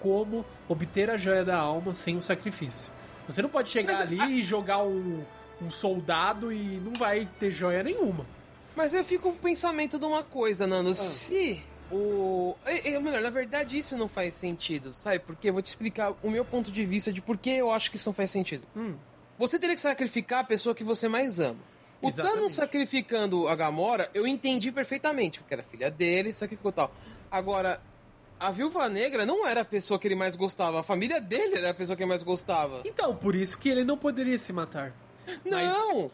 como obter a joia da alma sem o sacrifício. Você não pode chegar ali e jogar um, um soldado e não vai ter joia nenhuma. Mas eu fico com o pensamento de uma coisa, Nando. Ah. Se o. Melhor, na verdade, isso não faz sentido, sabe? Porque eu vou te explicar o meu ponto de vista de por que eu acho que isso não faz sentido. Hum. Você teria que sacrificar a pessoa que você mais ama. O Exatamente. Thanos sacrificando a Gamora, eu entendi perfeitamente, porque era filha dele, sacrificou tal. Agora, a Viúva Negra não era a pessoa que ele mais gostava, a família dele era a pessoa que ele mais gostava. Então, por isso que ele não poderia se matar. Não!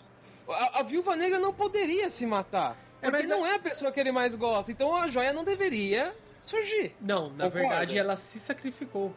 Mas... A, a viúva negra não poderia se matar. É, porque não a... é a pessoa que ele mais gosta. Então a joia não deveria surgir. Não, na verdade ela se sacrificou.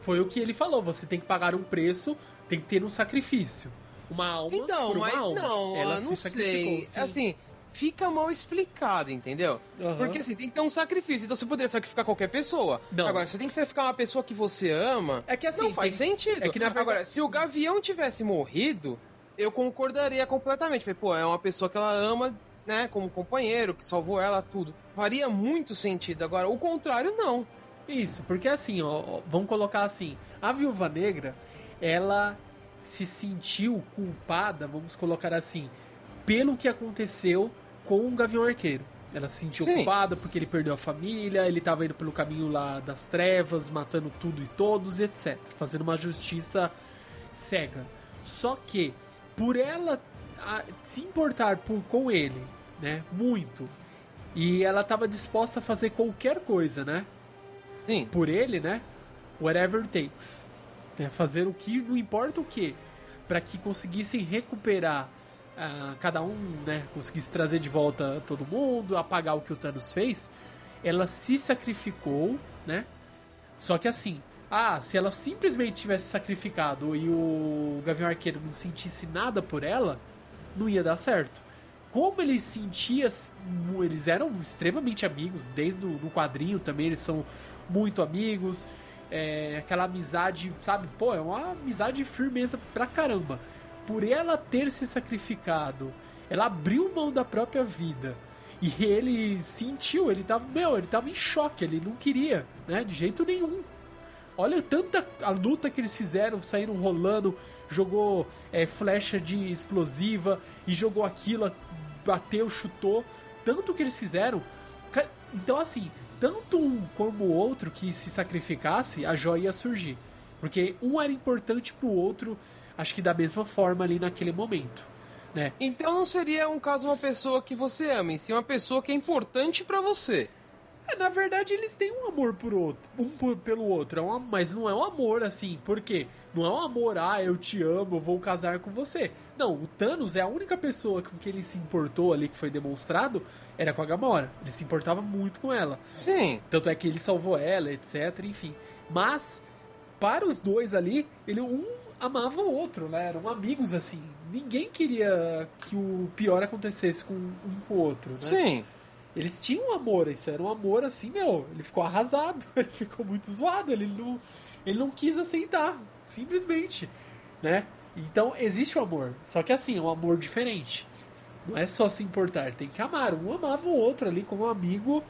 Foi o que ele falou. Você tem que pagar um preço, tem que ter um sacrifício. Uma alma então, por uma mas alma. não, ela não se sei. Sim. Assim, fica mal explicado, entendeu? Uhum. Porque assim, tem que ter um sacrifício. Então você poderia sacrificar qualquer pessoa. Não. Agora, você tem que sacrificar uma pessoa que você ama. É que assim. Não faz tem... sentido. É que, verdade... Agora, se o Gavião tivesse morrido, eu concordaria completamente. Falei, pô, é uma pessoa que ela ama, né, como companheiro, que salvou ela, tudo. Faria muito sentido. Agora, o contrário, não. Isso, porque assim, ó, vamos colocar assim, a Viúva Negra, ela se sentiu culpada, vamos colocar assim, pelo que aconteceu com o Gavião Arqueiro. Ela se sentiu Sim. culpada porque ele perdeu a família, ele estava indo pelo caminho lá das trevas, matando tudo e todos, etc. Fazendo uma justiça cega. Só que por ela a, se importar por, com ele, né? Muito. E ela estava disposta a fazer qualquer coisa, né? Sim. Por ele, né? Whatever takes. Né? Fazer o que, não importa o que, para que conseguissem recuperar uh, cada um, né? Conseguisse trazer de volta todo mundo, apagar o que o Thanos fez. Ela se sacrificou, né? Só que assim, ah, se ela simplesmente tivesse sacrificado e o Gavião Arqueiro não sentisse nada por ela, não ia dar certo. Como ele sentia, eles eram extremamente amigos, desde o quadrinho também eles são muito amigos. É, aquela amizade, sabe? Pô, é uma amizade de firmeza pra caramba. Por ela ter se sacrificado, ela abriu mão da própria vida. E ele sentiu, ele tava, meu, ele tava em choque, ele não queria, né? De jeito nenhum. Olha tanta a luta que eles fizeram, saíram rolando, jogou é, flecha de explosiva e jogou aquilo, bateu, chutou. Tanto que eles fizeram. Então, assim, tanto um como o outro que se sacrificasse, a joia ia surgir. Porque um era importante pro outro, acho que da mesma forma ali naquele momento. Né? Então não seria um caso uma pessoa que você ama, e sim uma pessoa que é importante para você. É, na verdade, eles têm um amor por outro, um por, pelo outro, é um, mas não é um amor assim, por quê? Não é um amor, ah, eu te amo, eu vou casar com você. Não, o Thanos é a única pessoa com que ele se importou ali, que foi demonstrado, era com a Gamora. Ele se importava muito com ela. Sim. Tanto é que ele salvou ela, etc, enfim. Mas, para os dois ali, ele um amava o outro, né? Eram amigos, assim. Ninguém queria que o pior acontecesse com um com o outro, né? Sim. Eles tinham um amor, isso era um amor assim, meu. Ele ficou arrasado, ele ficou muito zoado, ele não, ele não quis aceitar, simplesmente, né? Então existe o amor, só que assim, é um amor diferente. Não é só se importar, tem que amar. Um amava o outro ali como um amigo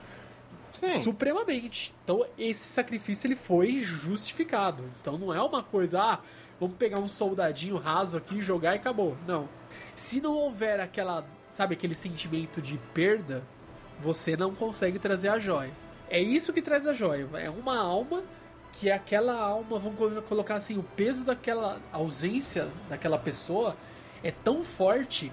Sim. supremamente. Então esse sacrifício ele foi justificado. Então não é uma coisa, ah, vamos pegar um soldadinho raso aqui, jogar e acabou. Não. Se não houver aquela, sabe, aquele sentimento de perda, você não consegue trazer a joia. É isso que traz a joia. É uma alma que aquela alma, vamos colocar assim, o peso daquela ausência daquela pessoa é tão forte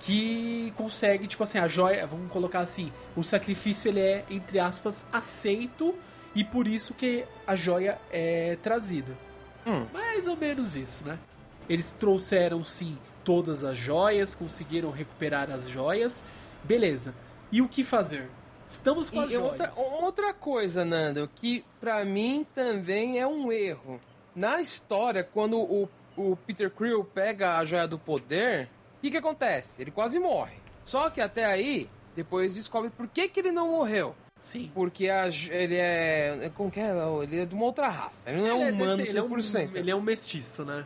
que consegue, tipo assim, a joia, vamos colocar assim, o sacrifício ele é, entre aspas, aceito e por isso que a joia é trazida. Hum. Mais ou menos isso, né? Eles trouxeram sim todas as joias, conseguiram recuperar as joias, beleza. E o que fazer? Estamos com as E joias. outra, outra coisa, Nando, que pra mim também é um erro. Na história, quando o, o Peter Krill pega a joia do poder, o que, que acontece? Ele quase morre. Só que até aí, depois descobre por que, que ele não morreu. Sim. Porque a ele é. Como que é? Ele é de uma outra raça. Ele não é Ele humano desse- ele é um- 100%. ele é um mestiço, né?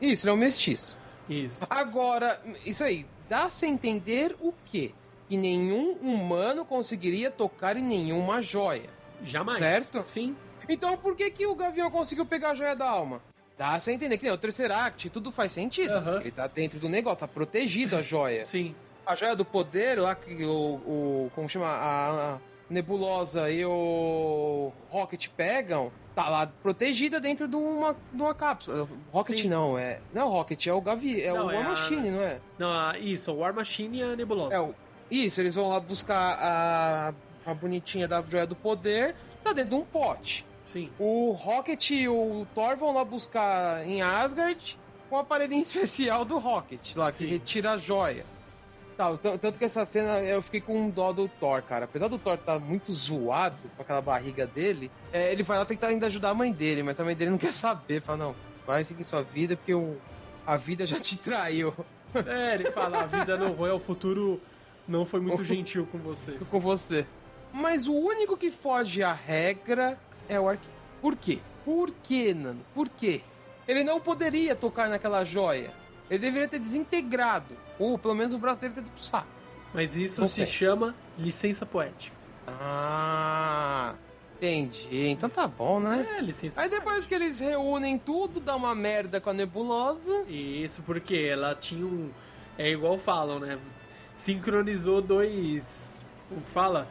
Isso, ele é um mestiço. Isso. Agora, isso aí, dá-se a entender o quê? Que nenhum humano conseguiria tocar em nenhuma joia. Jamais. Certo? Sim. Então por que, que o Gavião conseguiu pegar a joia da alma? Dá-se a entender que nem o Tesseract, tudo faz sentido. Aham. Ele tá dentro do negócio, tá protegido a joia. Sim. A joia do poder, lá que o. o como chama? A, a Nebulosa e o Rocket pegam, tá lá protegida dentro de uma, de uma cápsula. Rocket Sim. não, é. Não é o Rocket, é o Gavi, é Não, o é War a- Machine, não é? Não, a- isso, o War Machine e a Nebulosa. É. Isso, eles vão lá buscar a, a bonitinha da joia do poder, tá dentro de um pote. Sim. O Rocket e o Thor vão lá buscar em Asgard com o aparelhinho especial do Rocket, lá, que Sim. retira a joia. Tá, tanto que essa cena eu fiquei com um dó do Thor, cara. Apesar do Thor estar muito zoado com aquela barriga dele, é, ele vai lá tentar ainda ajudar a mãe dele, mas a mãe dele não quer saber. Fala, não, vai seguir sua vida porque a vida já te traiu É, ele fala, a vida não foi, o futuro não foi muito gentil com você. com você. Mas o único que foge à regra é o arqueiro. Por quê? Por quê, Nano? Por quê? Ele não poderia tocar naquela joia. Ele deveria ter desintegrado. Ou pelo menos o braço dele ido pro saco. Mas isso Não se sei. chama licença poética. Ah, entendi. Então tá bom, né? É, licença Aí depois que eles reúnem tudo, dá uma merda com a nebulosa. Isso porque ela tinha um. É igual falam, né? Sincronizou dois. Como que fala?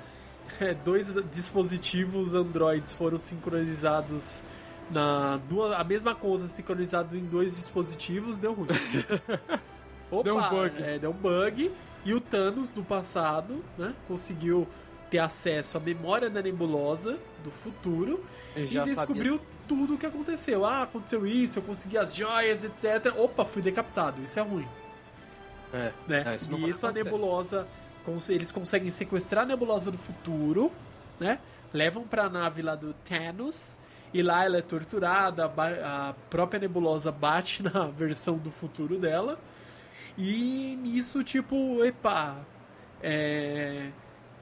É, dois dispositivos Androids foram sincronizados na. Duas, a mesma coisa sincronizado em dois dispositivos, deu ruim. Opa, Deu um bug. É, deu um bug. E o Thanos do passado, né? Conseguiu ter acesso à memória da nebulosa do futuro e descobriu tudo o que aconteceu. Ah, aconteceu isso, eu consegui as joias, etc. Opa, fui decapitado. Isso é ruim, sabia. É. né? É, isso e isso a nebulosa, eles conseguem sequestrar a nebulosa do futuro, né? Levam pra nave lá do Thanos e lá ela é torturada, a própria nebulosa bate na versão do futuro dela. E nisso, tipo, epa, é...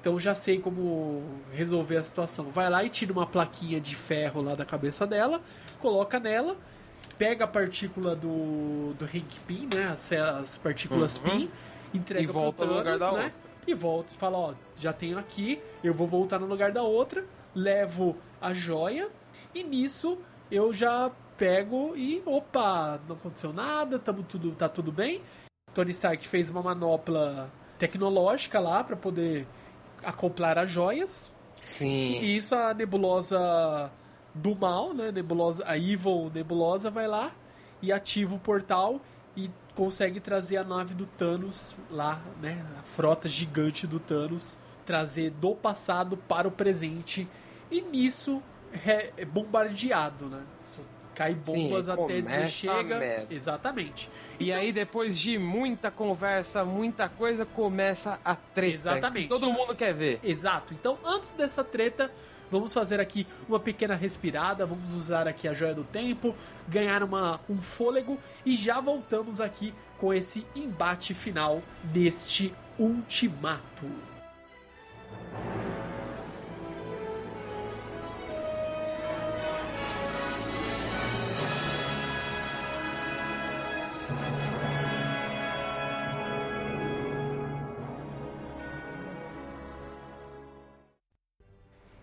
Então já sei como resolver a situação. Vai lá e tira uma plaquinha de ferro lá da cabeça dela, coloca nela, pega a partícula do, do Hank Pym, né? As, as partículas Uhum. Pym, entrega E volta pro no lugar Thanos, da né? outra. E volta e fala, ó, já tenho aqui, eu vou voltar no lugar da outra, levo a joia, e nisso eu já pego e, opa, não aconteceu nada, tamo tudo, tá tudo bem. Tony Stark fez uma manopla tecnológica lá para poder acoplar as joias. Sim. E isso a nebulosa do mal, né? Nebulosa, a Evil Nebulosa vai lá e ativa o portal e consegue trazer a nave do Thanos lá, né? A frota gigante do Thanos, trazer do passado para o presente. E nisso é bombardeado, né? Cai Sim, bombas até dizer chega. Exatamente. E aí, depois de muita conversa, muita coisa, começa a treta. Exatamente. Todo mundo quer ver. Exato. Então, antes dessa treta, vamos fazer aqui uma pequena respirada, vamos usar aqui a joia do tempo, ganhar uma, um fôlego e já voltamos aqui com esse embate final neste ultimato.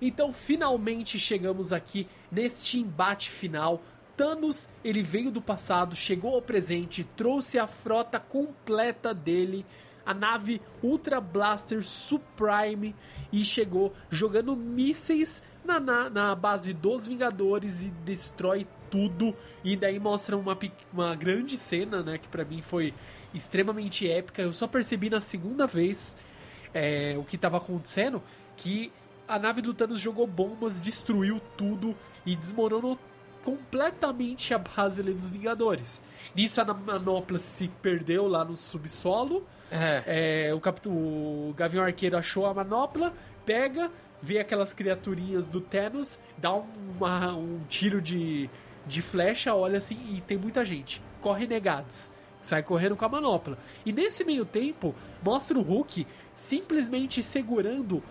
Então, finalmente chegamos aqui neste embate final. Thanos, ele veio do passado, chegou ao presente, trouxe a frota completa dele, a nave Ultra Blaster Supreme, e chegou jogando mísseis na, na, na base dos Vingadores e destrói tudo. E daí mostra uma, uma grande cena, né? Que para mim foi extremamente épica. Eu só percebi na segunda vez é, o que estava acontecendo, que a nave do Thanos jogou bombas, destruiu tudo e desmoronou completamente a base ali dos Vingadores. Nisso a manopla se perdeu lá no subsolo. É. É, o, Capitão, o Gavião Arqueiro achou a manopla, pega, vê aquelas criaturinhas do Thanos, dá uma, um tiro de, de flecha, olha assim, e tem muita gente. Corre negados. Sai correndo com a manopla. E nesse meio tempo, mostra o Hulk simplesmente segurando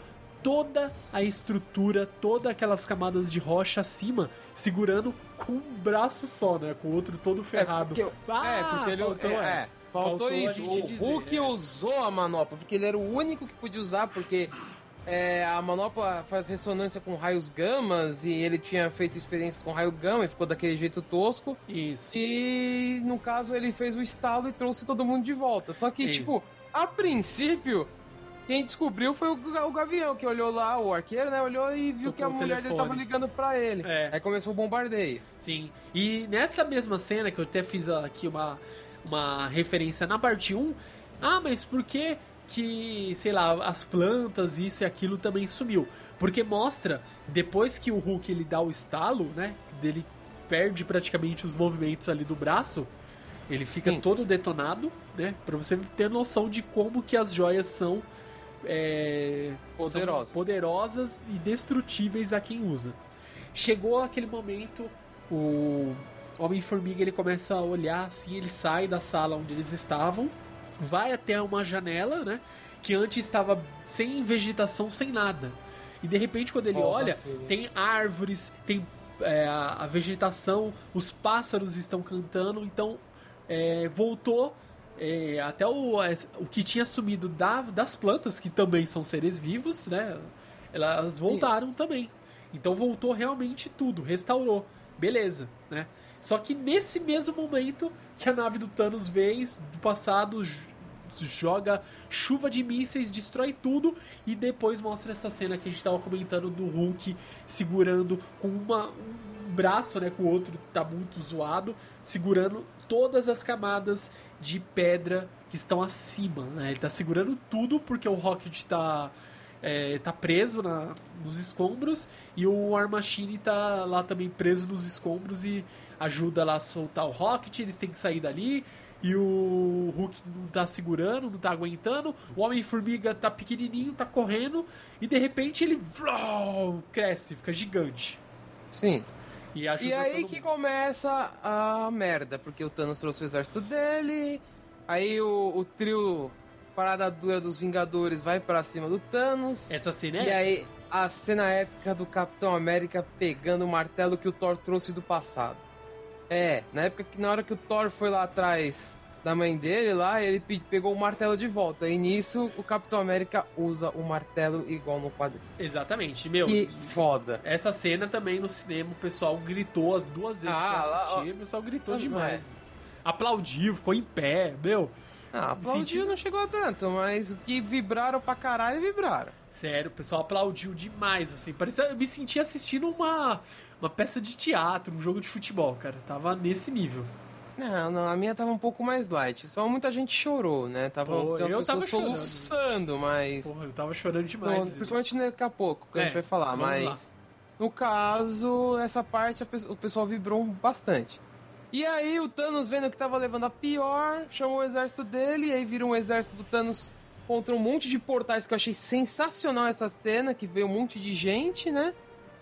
toda a estrutura, todas aquelas camadas de rocha acima, segurando com um braço só, né? Com o outro todo é, ferrado. É porque, ah, é, porque ele faltou, é, é, faltou, faltou isso. O dizer, Hulk é. usou a manopla, porque ele era o único que podia usar, porque é, a manopla faz ressonância com raios gamas e ele tinha feito experiências com raio gama e ficou daquele jeito tosco. Isso. E no caso ele fez o estalo e trouxe todo mundo de volta. Só que, Sim. tipo, a princípio, quem descobriu foi o, o Gavião, que olhou lá, o arqueiro, né? Olhou e viu Tocou que a mulher dele tava ligando pra ele. É. Aí começou o bombardeio. Sim. E nessa mesma cena, que eu até fiz aqui uma, uma referência na parte 1, ah, mas por que que, sei lá, as plantas, isso e aquilo também sumiu? Porque mostra, depois que o Hulk ele dá o estalo, né? Dele perde praticamente os movimentos ali do braço, ele fica Sim. todo detonado, né? Pra você ter noção de como que as joias são é, poderosas. poderosas e destrutíveis a quem usa. Chegou aquele momento, o Homem-Formiga ele começa a olhar assim, ele sai da sala onde eles estavam, vai até uma janela, né? Que antes estava sem vegetação, sem nada. E de repente, quando ele oh, olha, tem árvores, tem é, a, vegetação, os pássaros estão cantando, então é, voltou é, até o, o que tinha sumido da, das plantas, que também são seres vivos, né? Elas voltaram Sim. também. Então voltou realmente tudo, restaurou. Beleza, né? Só que nesse mesmo momento que a nave do Thanos veio do passado, joga chuva de mísseis, destrói tudo e depois mostra essa cena que a gente estava comentando do Hulk segurando com uma, um braço, né, com o outro tá muito zoado, segurando todas as camadas de pedra que estão acima, né? Ele tá segurando tudo porque o Rocket tá, é, tá preso na, nos escombros e o War Machine tá lá também preso nos escombros e ajuda lá a soltar o Rocket, eles têm que sair dali e o Hulk não tá segurando, não tá aguentando, o Homem-Formiga tá pequenininho, tá correndo e de repente ele cresce, fica gigante. Sim. E, e aí que começa a merda, porque o Thanos trouxe o exército dele, aí o, o trio parada dura dos Vingadores vai para cima do Thanos. Essa cena é E aí a cena épica do Capitão América pegando o martelo que o Thor trouxe do passado. É, na época que na hora que o Thor foi lá atrás da mãe dele lá, ele pegou o martelo de volta. E nisso o Capitão América usa o martelo igual no quadrinho. Exatamente, meu. Que foda. Essa cena também no cinema o pessoal gritou as duas vezes ah, que assisti, o pessoal gritou demais. É. Aplaudiu, ficou em pé, meu. Ah, aplaudiu Senti... não chegou a tanto, mas o que vibraram pra caralho, vibraram. Sério, o pessoal aplaudiu demais, assim. Parecia, eu me senti assistindo uma, uma peça de teatro, um jogo de futebol, cara. Tava nesse nível. Não, não, a minha tava um pouco mais light. Só muita gente chorou, né? Tava Pô, eu pessoas tava soluçando, mas. Porra, eu tava chorando demais. Bom, principalmente daqui a pouco, que é, a gente vai falar, mas. Lá. No caso, essa parte o pessoal vibrou bastante. E aí o Thanos vendo que tava levando a pior, chamou o exército dele, e aí vira um exército do Thanos contra um monte de portais que eu achei sensacional essa cena, que veio um monte de gente, né?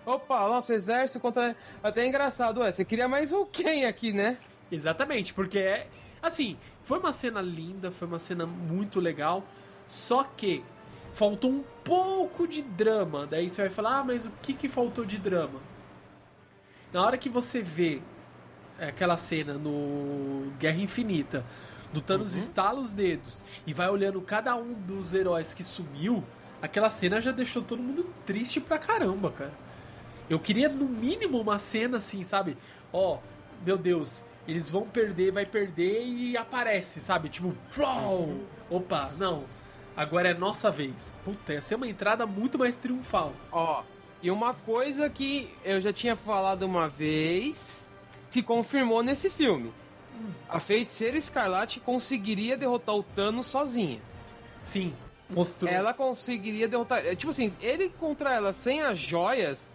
Opa, nosso exército contra. Até é engraçado, ué, você queria mais o quem aqui, né? Exatamente, porque é. Assim, foi uma cena linda, foi uma cena muito legal, só que faltou um pouco de drama. Daí você vai falar, ah, mas o que, que faltou de drama? Na hora que você vê aquela cena no Guerra Infinita, do Thanos uhum. estala os dedos e vai olhando cada um dos heróis que sumiu, aquela cena já deixou todo mundo triste pra caramba, cara. Eu queria no mínimo uma cena assim, sabe? Ó, meu Deus, eles vão perder, vai perder e aparece, sabe? Tipo, flow! Opa, não. Agora é nossa vez. Puta, ia ser uma entrada muito mais triunfal. Ó, e uma coisa que eu já tinha falado uma vez, se confirmou nesse filme. A feiticeira Escarlate conseguiria derrotar o Thanos sozinha. Sim, mostrou. Ela conseguiria derrotar. é, Tipo assim, ele contra ela sem as joias.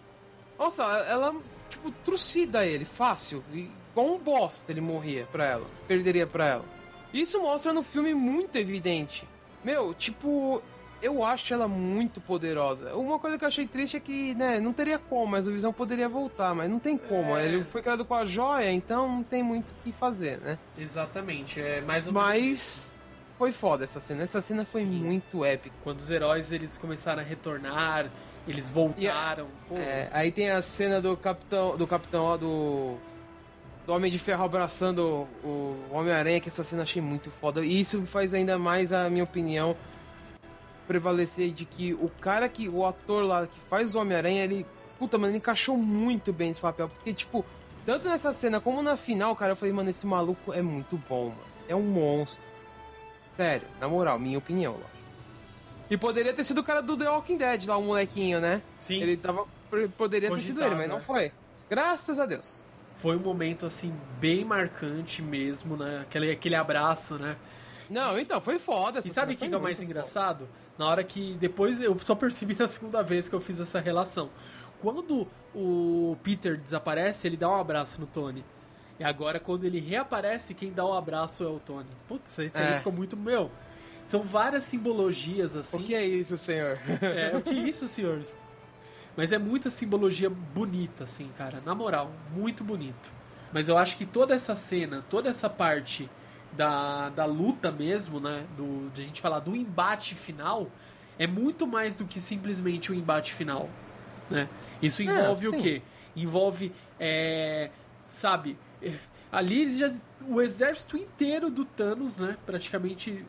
Nossa, ela, tipo, trucida ele, fácil. E com um bosta ele morria pra ela. Perderia pra ela. Isso mostra no filme muito evidente. Meu, tipo, eu acho ela muito poderosa. Uma coisa que eu achei triste é que, né, não teria como, mas o Visão poderia voltar, mas não tem como. É. Ele foi criado com a joia, então não tem muito o que fazer, né? Exatamente, é mais ou Mas foi foda essa cena. Essa cena foi Sim. muito épica. quando os heróis eles começaram a retornar, eles voltaram. Pô, É, aí tem a cena do capitão, do capitão ó, do do Homem de Ferro abraçando o Homem-Aranha, que essa cena achei muito foda. E isso faz ainda mais a minha opinião prevalecer de que o cara que o ator lá que faz o Homem-Aranha, ele puta, mano, ele encaixou muito bem esse papel, porque tipo, tanto nessa cena como na final, cara, eu falei, mano, esse maluco é muito bom, mano. É um monstro. Sério, na moral, minha opinião, lógico. E poderia ter sido o cara do The Walking Dead, lá, o molequinho, né? Sim, Ele tava. Poderia ter sido ele, mas não né? foi. Graças a Deus. Foi um momento assim bem marcante mesmo, né? Aquele, aquele abraço, né? Não, então, foi foda. E sabe o que, é o mais engraçado? Na hora que. Depois eu só percebi na segunda vez que eu fiz essa relação. Quando o Peter desaparece, ele dá um abraço no Tony. E agora, quando ele reaparece, quem dá o abraço é o Tony. Putz, isso aí É. ficou muito. Meu. São várias simbologias assim. O que é isso, senhor? É, o que é isso, senhores? Mas é muita simbologia bonita, assim, cara. Na moral, muito bonito. Mas eu acho que toda essa cena, toda essa parte da, da luta mesmo, né? Do, de a gente falar do embate final, é muito mais do que simplesmente o embate final. Né? Isso envolve o sim. quê? Envolve, é, sabe, é, ali já, o exército inteiro do Thanos, né? Praticamente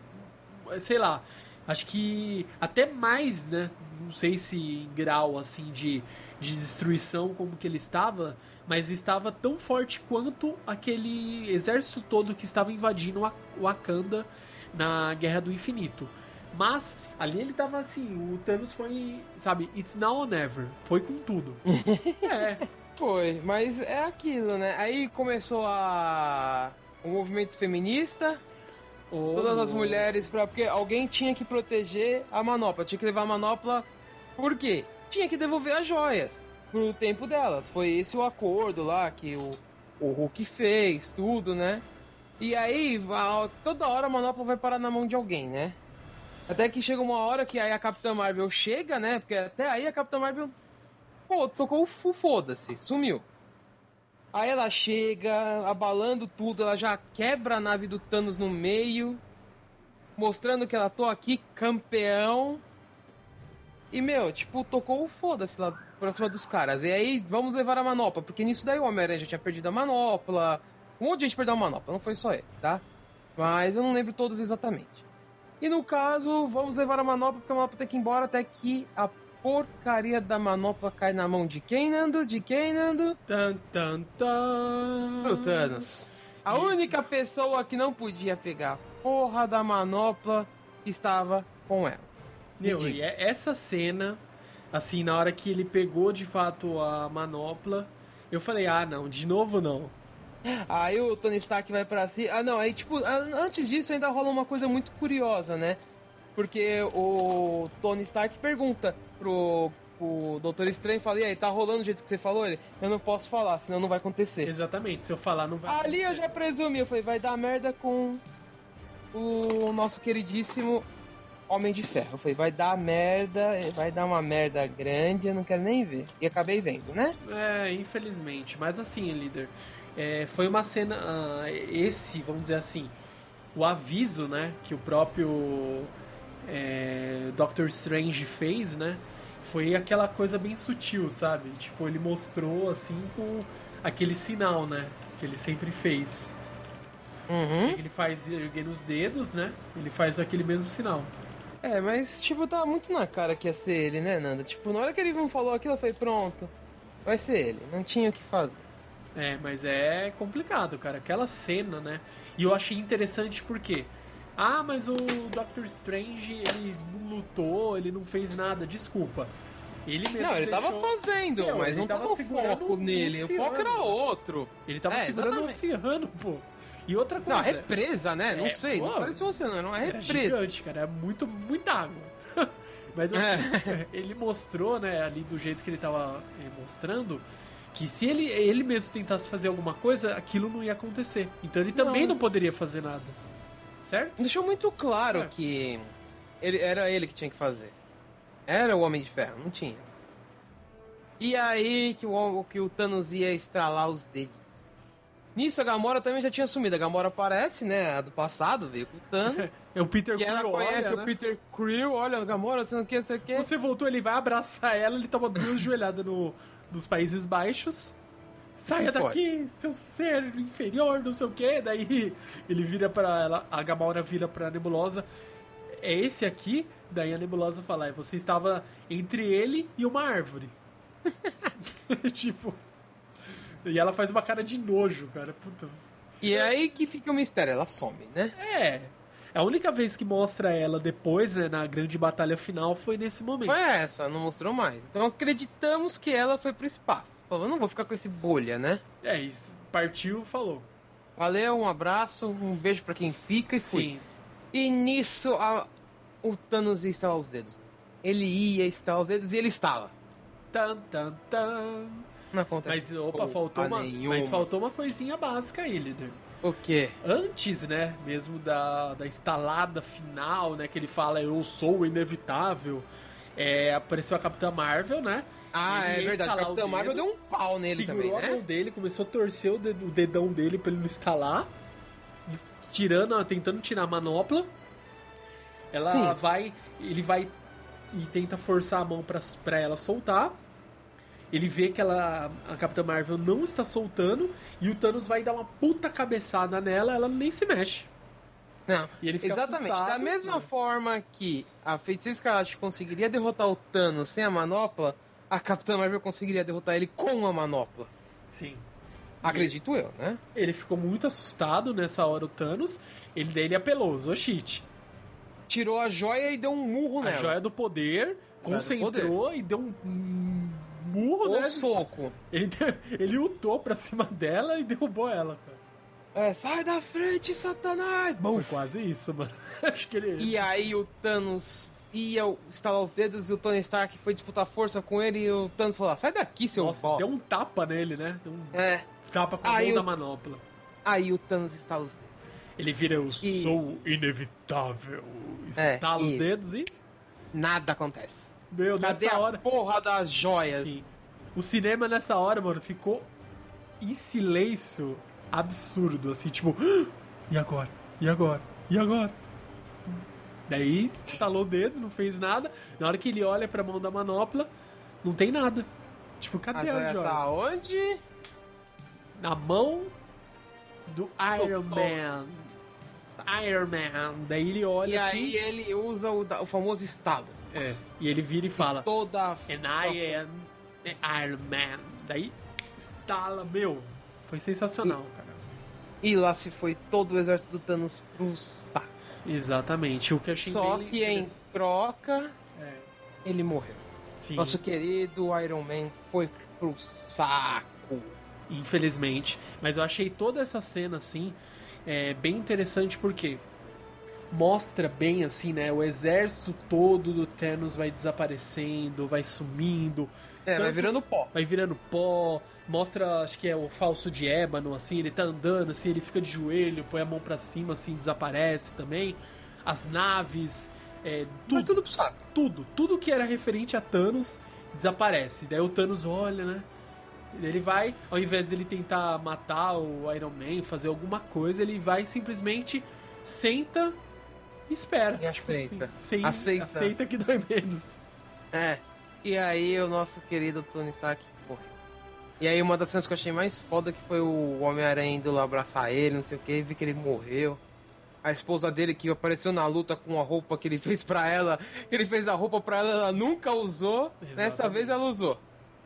sei lá, acho que até mais, né? Não sei se em grau assim de, de destruição como que ele estava, mas estava tão forte quanto aquele exército todo que estava invadindo Wa- Wakanda na Guerra do Infinito. Mas ali ele tava assim, o Thanos foi, sabe, it's now or never, foi com tudo. é, Foi, mas é aquilo, né? Aí começou a. O movimento feminista, o- todas as mulheres, pra... porque alguém tinha que proteger a manopla, tinha que levar a manopla. Por quê? Tinha que devolver as joias pro tempo delas. Foi esse o acordo lá que o, o Hulk fez, tudo, né? E aí, toda hora a manopla vai parar na mão de alguém, né? Até que chega uma hora que aí a Capitã Marvel chega, né? Porque até aí a Capitã Marvel, pô, tocou o foda-se, sumiu. Aí ela chega, abalando tudo, ela já quebra a nave do Thanos no meio, mostrando que ela tô aqui, campeão. E, meu, tipo, tocou o foda-se lá pra cima dos caras. E aí, vamos levar a manopla, porque nisso daí o Homem-Aranha já tinha perdido a manopla. Um monte de gente perdeu a manopla, não foi só ele, tá? Mas eu não lembro todos exatamente. E no caso, vamos levar a manopla, porque a manopla tem que ir embora até que a porcaria da manopla cai na mão de quem, Nando? De quem, Nando? tan tan tan. Do Thanos. A única pessoa que não podia pegar a porra da manopla estava com ela. Me Meu, e é- essa cena, assim, na hora que ele pegou de fato a manopla, eu falei, ah, não, de novo não. Aí o Tony Stark vai pra si. Ah, não, aí tipo, antes disso ainda rola uma coisa muito curiosa, né? Porque o Tony Stark pergunta pro, pro Doutor Estranho, fala, e aí, tá rolando do jeito que você falou? Ele, eu não posso falar, senão não vai acontecer. Exatamente, se eu falar não vai Ali eu acontecer. já presumi, eu falei, vai dar merda com o nosso queridíssimo Homem de Ferro. Eu falei, vai dar merda, vai dar uma merda grande, eu não quero nem ver. E acabei vendo, né? É, infelizmente. Mas assim, líder, é, foi uma cena. ah, esse, vamos dizer assim, o aviso, né, que o próprio é, Doctor Strange fez, né? Foi aquela coisa bem sutil, sabe? Tipo, ele mostrou assim com aquele sinal, né? Que ele sempre fez. Uhum. Ele faz erguendo os dedos, né? Ele faz aquele mesmo sinal. É, mas, tipo, tava muito na cara que ia ser ele, né, Nanda? Tipo, na hora que ele não falou aquilo, eu falei, pronto, vai ser ele. Não tinha o que fazer. É, mas é complicado, cara. Aquela cena, né? E eu achei interessante porque. Ah, mas o Doctor Strange, ele não lutou, ele não fez nada. Desculpa. Ele mesmo Não, ele tava deixou- fazendo, Meu, mas não tava tava foco um nele. O foco era outro. Ele tava É, segurando o exatamente. oceano, pô. E outra Não, coisa. represa, né? Não É, sei. Não pô, parece um oceano, não é Era represa. gigante, cara. É muito, muita água. Mas assim, ele mostrou, né, ali do jeito que ele tava eh, mostrando, que se ele, ele mesmo tentasse fazer alguma coisa, aquilo não ia acontecer. Então ele também não, Não. poderia fazer nada. Certo? Deixou muito claro É. que ele, era ele que tinha que fazer. Era o Homem de Ferro, não tinha. E aí que o, que o Thanos ia estralar os dedos. Nisso a Gamora também já tinha sumido. A Gamora aparece, né? A do passado, veio com o Thanos. É o Peter e ela conhece olha, o né? Peter Quill, olha a Gamora, você não quer, você quer. Você voltou, ele vai abraçar ela, ele toma duas joelhadas no, nos Países Baixos. Saia daqui, seu ser inferior, não sei o que. Daí ele vira pra ela, a Gamora vira pra Nebulosa. É esse aqui? Daí a Nebulosa fala, "É, você estava entre ele e uma árvore. tipo. E ela faz uma cara de nojo, cara. Puta. E é aí que fica o mistério, ela some, né? É. A única vez que mostra ela depois, né, na grande batalha final, foi nesse momento. Foi essa, não mostrou mais. Então acreditamos que ela foi pro espaço. Falou, não vou ficar com esse bolha, né? É isso. Partiu, falou. Valeu, um abraço, um beijo pra quem fica e fui. Sim. E nisso a- o Thanos ia estalar os dedos. Ele ia estalar os dedos e ele estala. Tan, tan, tan. Não acontece. Mas, opa, faltou uma, nenhuma. mas faltou uma coisinha básica aí, líder. O quê? Antes, né, mesmo da, da estalada final, né, que ele fala eu sou o inevitável, é, apareceu a Capitã Marvel, né? Ah, é verdade. O Capitão o Marvel deu um pau nele segurou também, a mão né? dele, começou a torcer o, dedo- o dedão dele pra ele não estalar, e tirando, tentando tirar a manopla. Ela Sim. vai, ele vai e tenta forçar a mão pra, pra ela soltar. Ele vê que ela, a Capitã Marvel não está soltando e o Thanos vai dar uma puta cabeçada nela, ela nem se mexe. Não. E ele fica Exatamente. assustado, da mesma né? forma que a Feiticeira Escarlate conseguiria derrotar o Thanos sem a manopla, a Capitã Marvel conseguiria derrotar ele com a manopla. Sim. Acredito eu, né? Ele ficou muito assustado nessa hora, o Thanos. Ele daí ele apelou, usou cheat. Tirou a joia e deu um murro A nela. joia do poder, do concentrou e deu um murro, né? soco. Ele, ele lutou pra cima dela e derrubou ela, cara. É, sai da frente, Satanás! Foi Buf. quase isso, mano. Acho que ele. E aí o Thanos ia estalar os dedos e o Tony Stark foi disputar força com ele e o Thanos falou: sai daqui, seu Nossa, bosta. deu um tapa nele, né? Deu um É. tapa com Aí mão o- da manopla. Aí o Thanos estala os dedos. Ele vira eu E- sou inevitável. É, Estala os e- dedos e. Nada acontece. Meu, Cadê nessa a hora. porra das joias? Sim. O cinema nessa hora, mano, ficou em silêncio absurdo, assim, tipo, "Ah, e agora? E agora? E agora? Daí, estalou o dedo, não fez nada. Na hora que ele olha pra mão da manopla, não tem nada. Tipo, A cadê as joia joias? tá onde? Na mão do Iron Oh, oh. Man. Iron Man. Daí ele olha E assim. aí ele usa o, o famoso estalo. É. E ele vira e fala: Toda a... And I am Iron Man. Daí, estala, meu. Foi sensacional, cara. E lá se foi todo o exército do Thanos pro saco. Exatamente. O que achei Só que em troca, É, ele morreu. sim, Nosso querido Iron Man foi pro saco. infelizmente. Mas eu achei toda essa cena, assim, é, bem interessante porque mostra bem, assim, né? O exército todo do Thanos vai desaparecendo, vai sumindo. É, vai Tanto- virando pó. vai virando pó, mostra, acho que é o falso de ébano, assim, ele tá andando, assim, ele fica de joelho, põe a mão pra cima, assim, desaparece também. As naves, é, Vai tudo, tudo pro saco. tudo, tudo que era referente a Thanos desaparece. Daí o Thanos olha, né? Ele vai, ao invés dele tentar matar o Iron Man, fazer alguma coisa, ele vai simplesmente senta e espera. E aceita. sem- Aceita. aceita que dói menos. É. E aí o nosso querido Tony Stark morreu. E aí uma das cenas que eu achei mais foda que foi o Homem-Aranha indo lá abraçar ele, não sei o que, vi que ele morreu. a esposa dele que apareceu na luta com a roupa que ele fez pra ela. Ele fez a roupa pra ela, ela nunca usou. Nessa Exatamente. vez ela usou.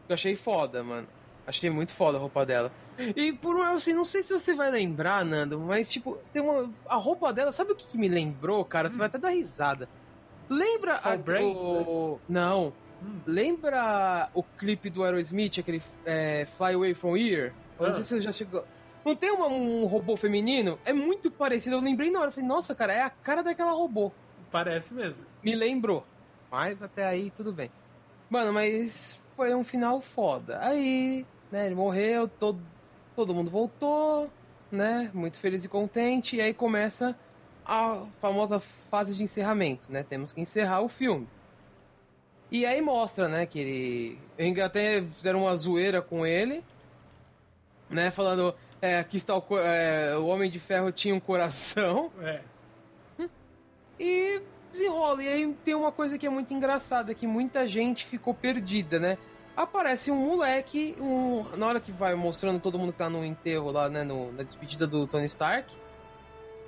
Eu achei foda, mano. Achei muito foda a roupa dela. E por assim, não sei se você vai lembrar, Nando, mas tipo, tem uma. A roupa dela, sabe o que, que me lembrou, cara? Você vai até dar risada. Lembra a, Soulbrain? o... Não. Hum. Lembra o clipe do Aerosmith, aquele é, Fly Away From Here? Não Ah. sei se você já chegou. Não tem uma- um robô feminino? É muito parecido. Eu lembrei na hora. Eu falei, nossa, cara, é a cara daquela robô. Parece mesmo. Me lembrou. Mas até aí, tudo bem. Mano, mas foi um final foda. Aí, né, ele morreu, todo, todo mundo voltou, né? Muito feliz e contente. E aí começa a famosa fase de encerramento, né? Temos que encerrar o filme. E aí mostra, né, que ele. Até fizeram uma zoeira com ele, né? Falando. É, aqui está o, é, o Homem de Ferro tinha um coração. É. E desenrola. E aí tem uma coisa que é muito engraçada, que muita gente ficou perdida, né? Aparece um moleque, um, na hora que vai mostrando todo mundo que tá no enterro lá, né? no- na despedida do Tony Stark.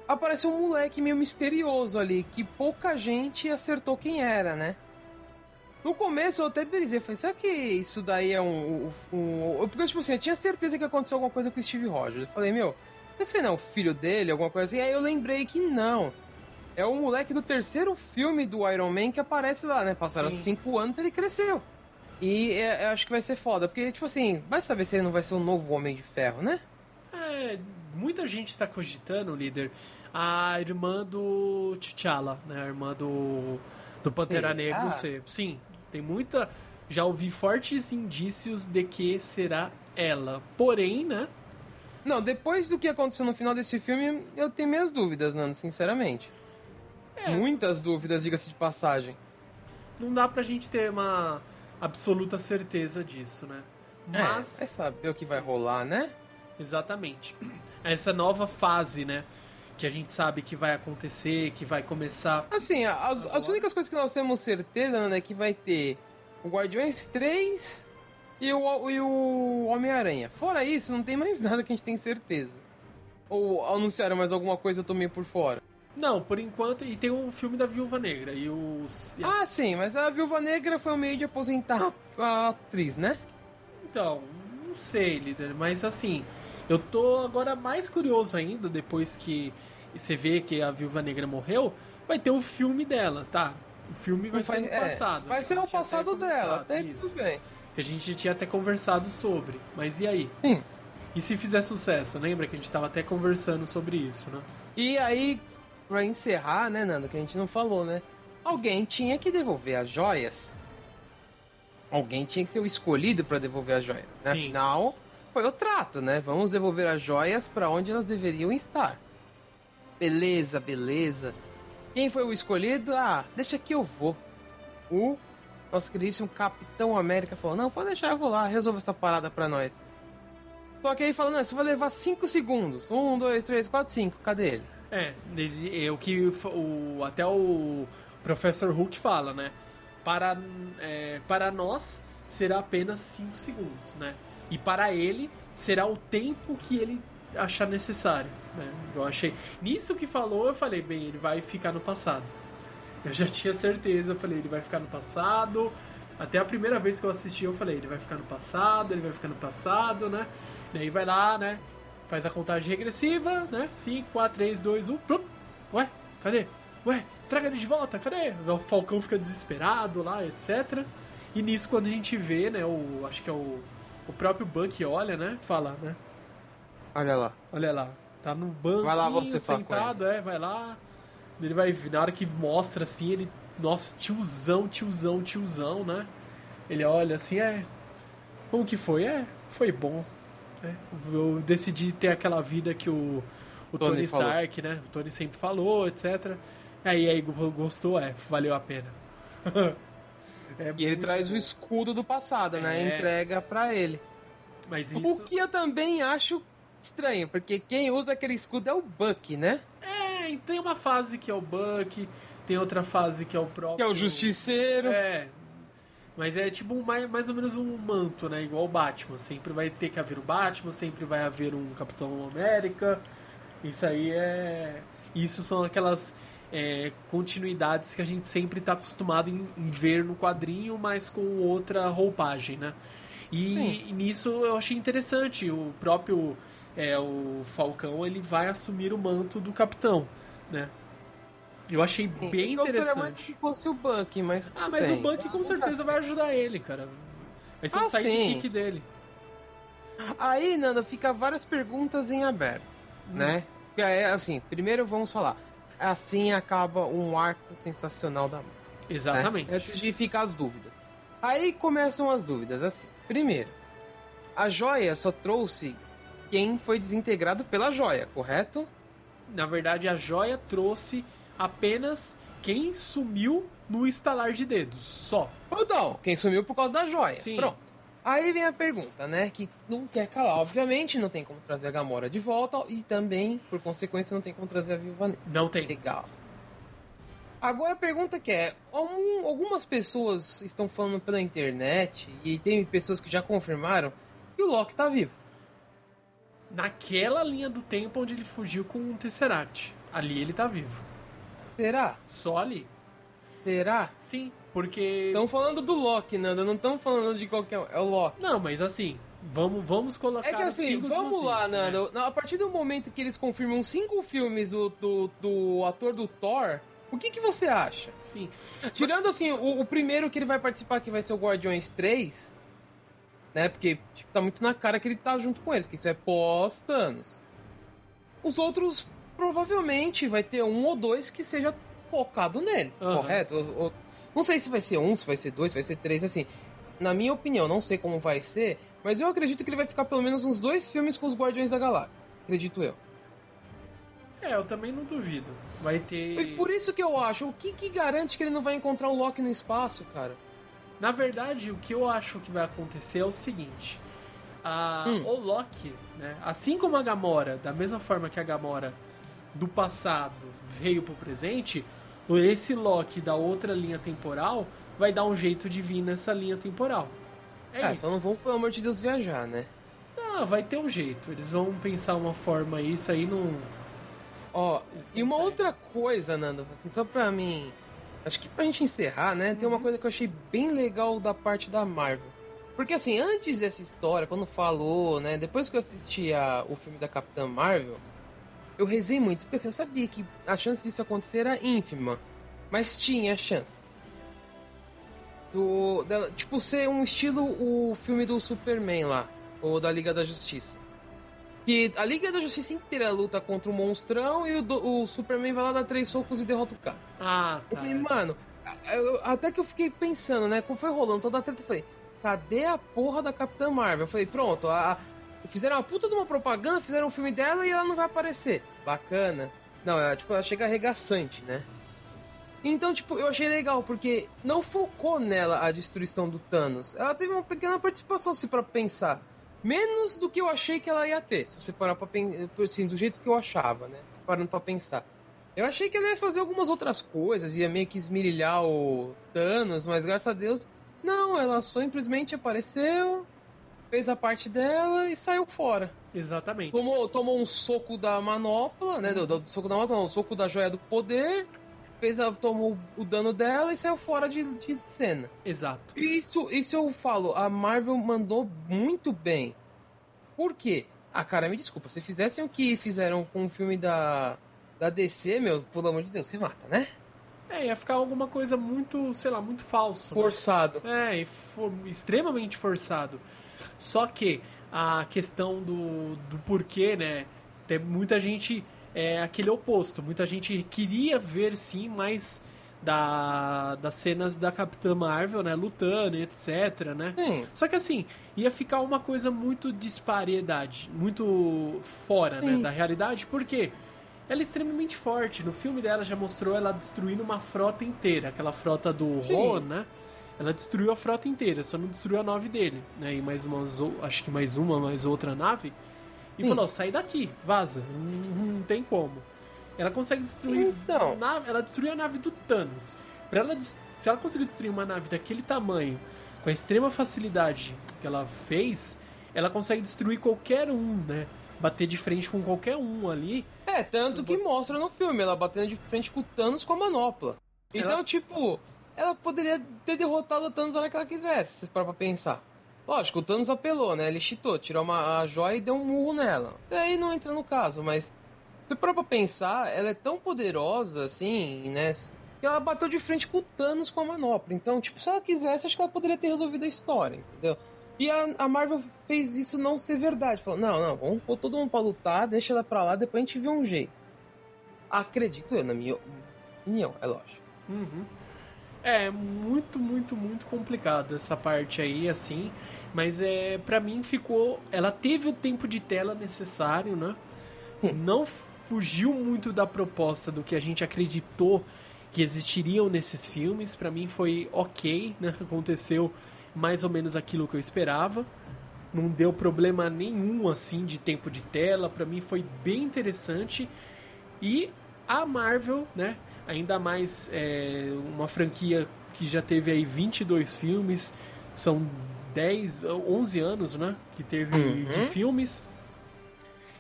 Aparece um moleque meio misterioso ali, que pouca gente acertou quem era, né? No começo eu até brisei, falei, será que isso daí é um, um, um- Porque, tipo assim, eu tinha certeza que aconteceu alguma coisa com o Steve Rogers. Eu falei, meu, será que você não é o filho dele, alguma coisa assim? Aí eu lembrei que não. É o moleque do terceiro filme do Iron Man que aparece lá, né? Passaram Sim. cinco anos ele cresceu. E é, eu acho que vai ser foda, porque, tipo assim, vai saber se ele não vai ser o novo Homem de Ferro, né? É, muita gente está cogitando, líder, a irmã do T'Challa, né? A irmã do, do Pantera Será? Negro ser. Sim, tem muita. Já ouvi fortes indícios de que será ela. Porém, né? Não, depois do que aconteceu no final desse filme, eu tenho minhas dúvidas, Nando, sinceramente. É. Muitas dúvidas, diga-se de passagem. Não dá pra gente ter uma absoluta certeza disso, né? Mas. É, é saber o que vai rolar, né? Exatamente. Essa nova fase, né? Que a gente sabe que vai acontecer, que vai começar. Assim, as, as únicas coisas que nós temos certeza, Nando, é que vai ter o Guardiões 3 e o, e o Homem-Aranha. Fora isso, não tem mais nada que a gente tem certeza. Ou anunciaram mais alguma coisa eu tô meio por fora. Não, por enquanto. E tem o filme da Viúva Negra. E os. e as- Ah, sim, mas a Viúva Negra foi o meio de aposentar a atriz, né? Então, não sei, líder, mas assim, eu tô agora mais curioso ainda, depois que você vê que a Viúva Negra morreu, vai ter o filme dela, tá? O filme vai ser no é, passado. vai ser a o gente tinha passado dela, até isso. tudo bem. Que a gente tinha até conversado sobre. Mas e aí? Sim. E se fizer sucesso? Lembra que a gente tava até conversando sobre isso, né? E aí, pra encerrar, né, Nando, que a gente não falou, né? Alguém tinha que devolver as joias. Alguém tinha que ser o escolhido pra devolver as joias. Né? Afinal, foi o trato, né? Vamos devolver as joias pra onde elas deveriam estar. Beleza, beleza. Quem foi o escolhido? Ah, deixa que eu vou. O nosso queridíssimo Capitão América falou: Não, pode deixar, eu vou lá, resolva essa parada pra nós. Só que aí falando, isso vai levar 5 segundos. 1, 2, 3, 4, 5. Cadê ele? É, é o que o, até o Professor Hulk fala, né? Para, é, para nós será apenas 5 segundos, né? E para ele será o tempo que ele achar necessário, né? Eu achei... Nisso que falou, eu falei, bem, ele vai ficar no passado. Eu já tinha certeza, eu falei, ele vai ficar no passado. Até a primeira vez que eu assisti, eu falei, ele vai ficar no passado, ele vai ficar no passado, né? Daí vai lá, né? Faz a contagem regressiva, né? 5, 4, 3, 2, 1. Plup. Ué, cadê? Ué, traga ele de volta, cadê? O Falcão fica desesperado lá, etc. E nisso, quando a gente vê, né? O, acho que é o, o próprio Buck olha, né? Fala, né? Olha lá. Olha lá, tá no banco Vai lá você, sentado, é, vai lá. Ele vai, na hora que mostra assim, ele, nossa, tiozão, tiozão, tiozão, né? Ele olha assim, é, como que foi? É, foi bom. É, eu decidi ter aquela vida que o, o Tony Tony, falou. Stark, né? O Tony sempre falou, etc. Aí, aí gostou, é, valeu a pena. É E ele traz o escudo do passado, né? É. Entrega pra ele. Mas O isso. que eu também acho estranho, porque quem usa aquele escudo é o Buck, né? É, tem uma fase que é o Buck, tem outra fase que é o próprio. Que é o Justiceiro. É. Mas é tipo um, mais, mais ou menos um manto, né? Igual o Batman. Sempre vai ter que haver o Batman, sempre vai haver um Capitão América. Isso aí é. isso são aquelas é, continuidades que a gente sempre está acostumado em, em, ver no quadrinho, mas com outra roupagem, né? E, e nisso eu achei interessante. O próprio é, o Falcão ele vai assumir o manto do capitão, né? Eu achei Sim, bem eu interessante. muito que fosse o Bucky, mas. Ah, mas bem. o Bucky com certeza vai ajudar ele, cara. Vai ser ah, o sidekick dele. Aí, Nanda, fica várias perguntas em aberto, hum. né? É assim, primeiro vamos falar. Assim acaba um arco sensacional da Marvel. Né? Exatamente. Né? Antes de ficar as dúvidas. Aí começam as dúvidas, assim. Primeiro, a joia só trouxe quem foi desintegrado pela joia, correto? Na verdade, a joia trouxe apenas quem sumiu no estalar de dedos, só. Então, quem sumiu por causa da joia. Sim. Pronto. Aí vem a pergunta, né? Que não quer calar. Obviamente, não tem como trazer a Gamora de volta e também, por consequência, não tem como trazer a Viúva Negra. Não tem. Legal. Agora a pergunta que é, algumas pessoas estão falando pela internet e tem pessoas que já confirmaram que o Loki tá vivo. Naquela linha do tempo onde ele fugiu com o Tesseract. Ali ele tá vivo. Será? Só ali. Será? Sim, porque. Estão falando do Loki, Nanda, não estão falando de qualquer. É o Loki. Não, mas assim, vamos, vamos colocar. É que assim, vamos lá, né? Nanda. Né? A partir do momento que eles confirmam cinco filmes do, do, do ator do Thor. O que, que você acha? Sim. Tirando assim, o, o, primeiro que ele vai participar, que vai ser o Guardiões 3, né? Porque tipo, tá muito na cara que ele tá junto com eles, que isso é pós-Thanos. Os outros, provavelmente, vai ter um ou dois que seja focado nele, uhum. correto? Ou, ou, não sei se vai ser um, se vai ser dois, se vai ser três, assim. Na minha opinião, não sei como vai ser, mas eu acredito que ele vai ficar pelo menos uns dois filmes com os Guardiões da Galáxia. Acredito eu. É, eu também não duvido. Vai ter. E por isso que eu acho, o que, que garante que ele não vai encontrar o Loki no espaço, cara? Na verdade, o que eu acho que vai acontecer é o seguinte. A, hum. O Loki, né, assim como a Gamora, da mesma forma que a Gamora do passado veio pro presente, esse Loki da outra linha temporal vai dar um jeito de vir nessa linha temporal. É, é isso. só não vão, pelo amor de Deus, viajar, né? Ah, vai ter um jeito. Eles vão pensar uma forma, isso aí não. Ó, e uma outra coisa, Nando, assim, só pra mim. Acho que pra gente encerrar, né? Uhum. Tem uma uhum. coisa que eu achei bem legal da parte da Marvel. Porque assim, antes dessa história, quando falou, né? Depois que eu assisti a, o filme da Capitã Marvel, eu rezei muito, porque assim, eu sabia que a chance disso acontecer era ínfima. Mas tinha chance. Do, da, tipo, ser um estilo o filme do Superman lá, ou da Liga da Justiça. Que a Liga da Justiça inteira luta contra o monstrão e o, o Superman vai lá dar três socos e derrota o cara. Ah, tá. Eu falei, mano, eu, até que eu fiquei pensando, né? Como foi rolando toda a treta, eu falei, cadê a porra da Capitã Marvel? Eu falei, pronto, a, Fizeram uma puta de uma propaganda, fizeram um filme dela e ela não vai aparecer. Bacana. Não, ela, tipo, ela chega arregaçante, né? Então, tipo, eu achei legal, porque não focou nela a destruição do Thanos. Ela teve uma pequena participação, se para pensar. Menos do que eu achei que ela ia ter, se você parar pra pensar, assim, do jeito que eu achava, né? Parando pra pensar. Eu achei que ela ia fazer algumas outras coisas, ia meio que esmirilhar o Thanos, mas graças a Deus, não, ela só simplesmente apareceu, fez a parte dela e saiu fora. Exatamente. Tomou, tomou um soco da manopla, né? Do, do soco da manopla, não, um soco da joia do poder. Fez a, tomou o dano dela e saiu fora de, de cena. Exato. Isso, isso eu falo, a Marvel mandou muito bem. Por quê? Ah, cara, me desculpa, se fizessem o que fizeram com o filme da, da DC, meu, pelo amor de Deus, você mata, né? É, ia ficar alguma coisa muito, sei lá, muito falso. Né? Forçado. Né? É, for, extremamente forçado. Só que a questão do, do porquê, né? Tem muita gente é aquele oposto. Muita gente queria ver sim mais da, das cenas da Capitã Marvel, né? Lutando, etc, né? Sim. Só que assim, ia ficar uma coisa muito disparidade, muito fora, né, da realidade, porque ela é extremamente forte. No filme dela já mostrou ela destruindo uma frota inteira, aquela frota do Ron, né? Ela destruiu a frota inteira, só não destruiu a nave dele, né? E mais umas, acho que mais uma, mais outra nave. E Sim. falou: sai daqui, vaza, não, não, tem como. Ela consegue destruir. Então. Nave, ela destruiu a nave do Thanos. Pra ela, se ela conseguiu destruir uma nave daquele tamanho, com a extrema facilidade que ela fez, ela consegue destruir qualquer um, né? Bater de frente com qualquer um ali. É, É, tanto que mostra no filme, ela batendo de frente com o Thanos com a manopla. Então, Ela- tipo, ela poderia ter derrotado o Thanos na hora que ela quisesse, pra pensar. Lógico, o Thanos apelou, né? Ele cheatou, tirou uma, a joia e deu um murro nela. Daí não entra no caso, mas se parar pra pensar, ela é tão poderosa, assim, né? Que ela bateu de frente com o Thanos com a manopla. Então, tipo, se ela quisesse, acho que ela poderia ter resolvido a história, entendeu? E a, a Marvel fez isso não ser verdade. Falou, não, não, vamos pôr todo mundo pra lutar, deixa ela pra lá, depois a gente vê um jeito. Acredito eu, na minha opinião, é lógico. Uhum. É muito, muito, muito complicado essa parte aí, assim. Mas é, para mim ficou. Ela teve o tempo de tela necessário, né? Não fugiu muito da proposta do que a gente acreditou que existiriam nesses filmes. Pra mim foi ok, né? Aconteceu mais ou menos aquilo que eu esperava. Não deu problema nenhum assim de tempo de tela. Pra mim foi bem interessante. E a Marvel, né? Ainda mais é, uma franquia que já teve aí 22 filmes, são 10, 11 anos, né? Que teve Uhum. de filmes.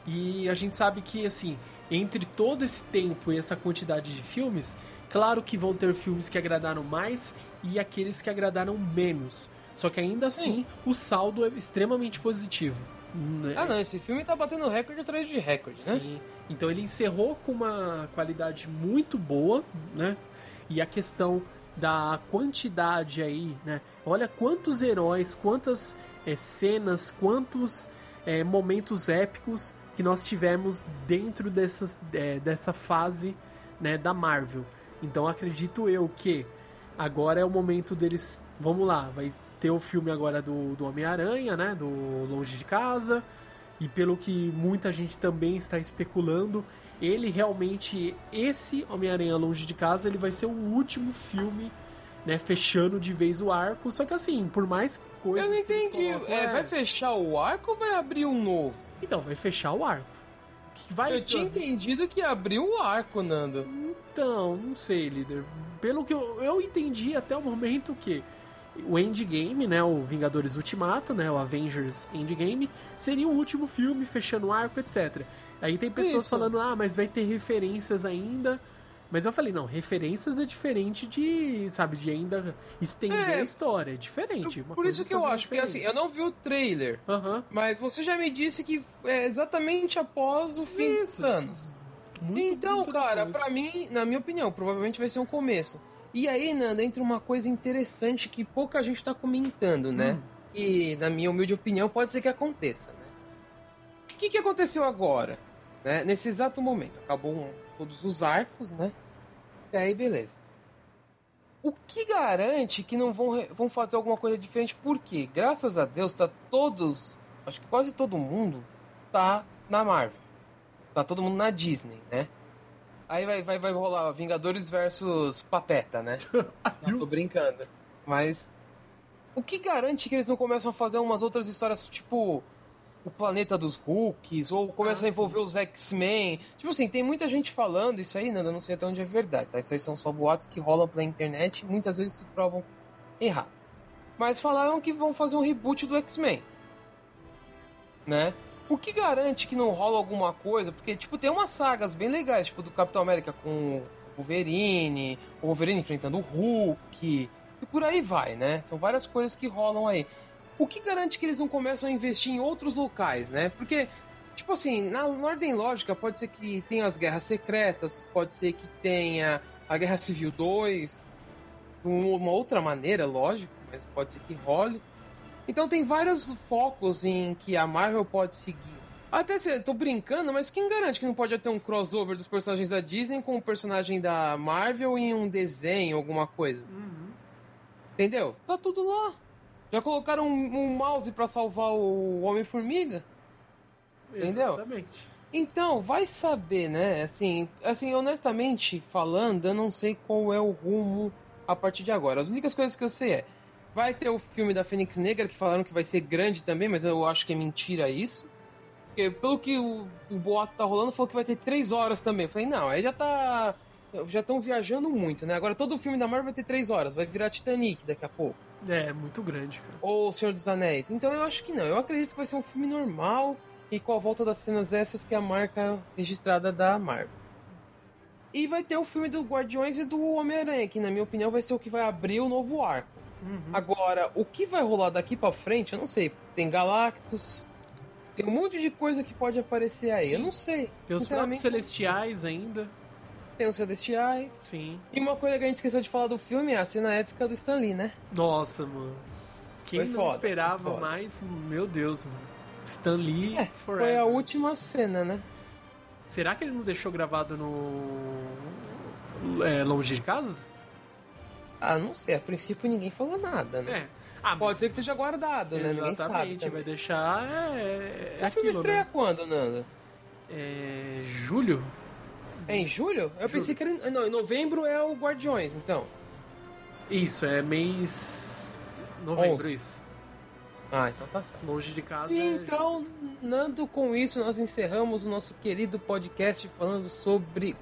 E a gente sabe que, assim, entre todo esse tempo e essa quantidade de filmes, claro que vão ter filmes que agradaram mais e aqueles que agradaram menos. Só que ainda Sim. assim, o saldo é extremamente positivo. né? Ah, não, esse filme tá batendo recorde atrás de recorde, né? Sim. Então ele encerrou com uma qualidade muito boa, né? E a questão da quantidade aí, né? Olha quantos heróis, quantas eh, cenas, quantos eh, momentos épicos que nós tivemos dentro dessas, eh, dessa fase né, da Marvel. Então acredito eu que agora é o momento deles. Vamos lá, vai ter o filme agora do, do Homem-Aranha, né? Do Longe de Casa. E pelo que muita gente também está especulando, ele realmente, esse Homem-Aranha Longe de Casa, ele vai ser o último filme, né? Fechando de vez o arco. Só que assim, por mais coisas. Eu não entendi. colocam, É, vai fechar o arco ou vai abrir um novo? Então, vai fechar o arco. Vai eu tinha entendido que abriu o arco, Nando. Então, não sei, líder. Pelo que eu, eu entendi até o momento que o Endgame, né, o Vingadores Ultimato, né, o Avengers Endgame, seria o último filme fechando o arco, etc. Aí tem pessoas Isso. falando, ah, mas vai ter referências ainda. Mas eu falei, não, referências é diferente de, sabe, de ainda estender É. a história, é diferente. Uma Por isso que eu acho, porque assim, eu não vi o trailer. Mas você já me disse que é exatamente após o fim Isso. dos Thanos. muito, então, muito cara, pra mim, na minha opinião, provavelmente vai ser um começo. E aí, Nando, entra uma coisa interessante que pouca gente tá comentando, né? Hum. E, na minha humilde opinião, pode ser que aconteça, né? O que, que aconteceu agora? Né? Nesse exato momento. Acabou um- todos os arcos, né? E aí, beleza. O que garante que não vão, vão fazer alguma coisa diferente? Porque, graças a Deus, tá todos. Acho que quase todo mundo tá na Marvel. Tá todo mundo na Disney, né? Aí vai, vai, vai rolar Vingadores versus Pateta, né? Não, tô brincando. Mas. O que garante que eles não começam a fazer umas outras histórias, tipo. O planeta dos Hulks, ou começam Ah, a envolver os X-Men. Tipo assim, tem muita gente falando isso aí, Nanda, eu não sei até onde é verdade, tá? Isso aí são só boatos que rolam pela internet e muitas vezes se provam errados. Mas falaram que vão fazer um reboot do X-Men. Né? O que garante que não rola alguma coisa? Porque, tipo, tem umas sagas bem legais, tipo, do Capitão América com o Wolverine, o Wolverine enfrentando o Hulk, e por aí vai, né? São várias coisas que rolam aí. O que garante que eles não começam a investir em outros locais, né? Porque, tipo assim, na, ordem lógica, pode ser que tenha as guerras secretas, pode ser que tenha a Guerra Civil 2, de uma outra maneira, lógico, mas pode ser que role. Então tem vários focos em que a Marvel pode seguir. Até se tô brincando, mas quem garante que não pode ter um crossover dos personagens da Disney com o personagem da Marvel em um desenho, alguma coisa? Uhum. Entendeu? Tá tudo lá. Já colocaram um, um mouse pra salvar o Homem-Formiga? Entendeu? Exatamente. Então, vai saber, né? Assim, assim, honestamente falando, eu não sei qual é o rumo a partir de agora. As únicas coisas que eu sei é. Vai ter o filme da Fênix Negra, que falaram que vai ser grande também, mas eu acho que é mentira isso. Porque pelo que o, o boato tá rolando, falou que vai ter três horas também. Eu falei, não, aí já tá. Já estão viajando muito, né? Agora todo filme da Marvel vai ter três horas, vai virar Titanic daqui a pouco. É, muito grande, cara. Ou O Senhor dos Anéis. Então eu acho que não. Eu acredito que vai ser um filme normal e com a volta das cenas extras, que é a marca registrada da Marvel. E vai ter o filme do Guardiões e do Homem-Aranha, que na minha opinião vai ser o que vai abrir o novo arco. Uhum. Agora, o que vai rolar daqui pra frente, eu não sei. Tem Galactus, tem um monte de coisa que pode aparecer aí, eu não sei. Tem os próprios Celestiais ainda. tem os Celestiais. Sim. E uma coisa que a gente esqueceu de falar do filme é a cena épica do Stan Lee, né? Nossa, mano. Quem Foi não foda, esperava mais? Meu Deus, mano. Stan Lee É, forever. Foi a última cena, né? Será que ele não deixou gravado no. É, longe de casa? Ah, não sei. A princípio ninguém falou nada, né? É. Ah, Pode ser que esteja guardado, né? Ninguém sabe. Também. vai deixar. É, é o filme aquilo, estreia né? quando, Nando? É. Julho? É em julho? Eu pensei que era. Não, em novembro é o Guardiões, então. Isso, é mês. Novembro, Onze. isso. Ah, então tá certo. Longe de casa. E é então, Nando, com isso nós encerramos o nosso querido podcast falando sobre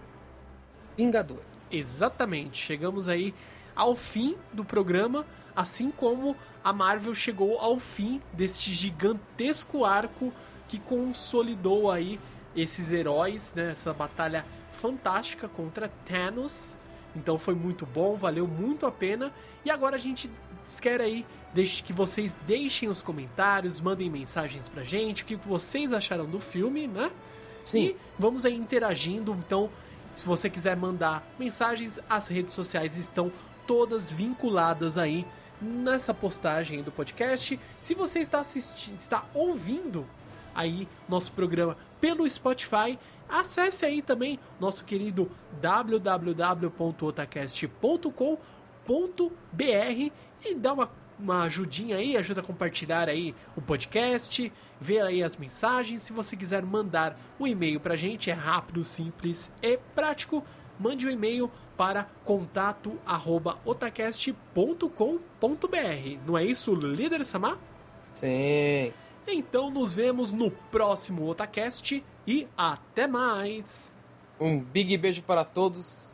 Vingadores. Exatamente. Chegamos aí ao fim do programa, assim como a Marvel chegou ao fim deste gigantesco arco que consolidou aí esses heróis, né? Essa batalha fantástica contra Thanos. Então foi muito bom, valeu muito a pena. E agora a gente quer aí deixe que vocês deixem os comentários, mandem mensagens pra gente, o que vocês acharam do filme, né? Sim. E vamos aí interagindo. Então, se você quiser mandar mensagens, as redes sociais estão todas vinculadas aí nessa postagem do podcast. Se você está assistindo, está ouvindo aí nosso programa pelo Spotify, acesse aí também nosso querido www.otacast.com.br e dá uma, uma ajudinha aí, ajuda a compartilhar aí o podcast, ver aí as mensagens. Se você quiser mandar um e-mail pra gente, é rápido, simples e prático. Mande um e-mail para contato@otacast.com.br. Não é isso, líder Samar? Sim. Então nos vemos no próximo Otacast e até mais. Um big beijo para todos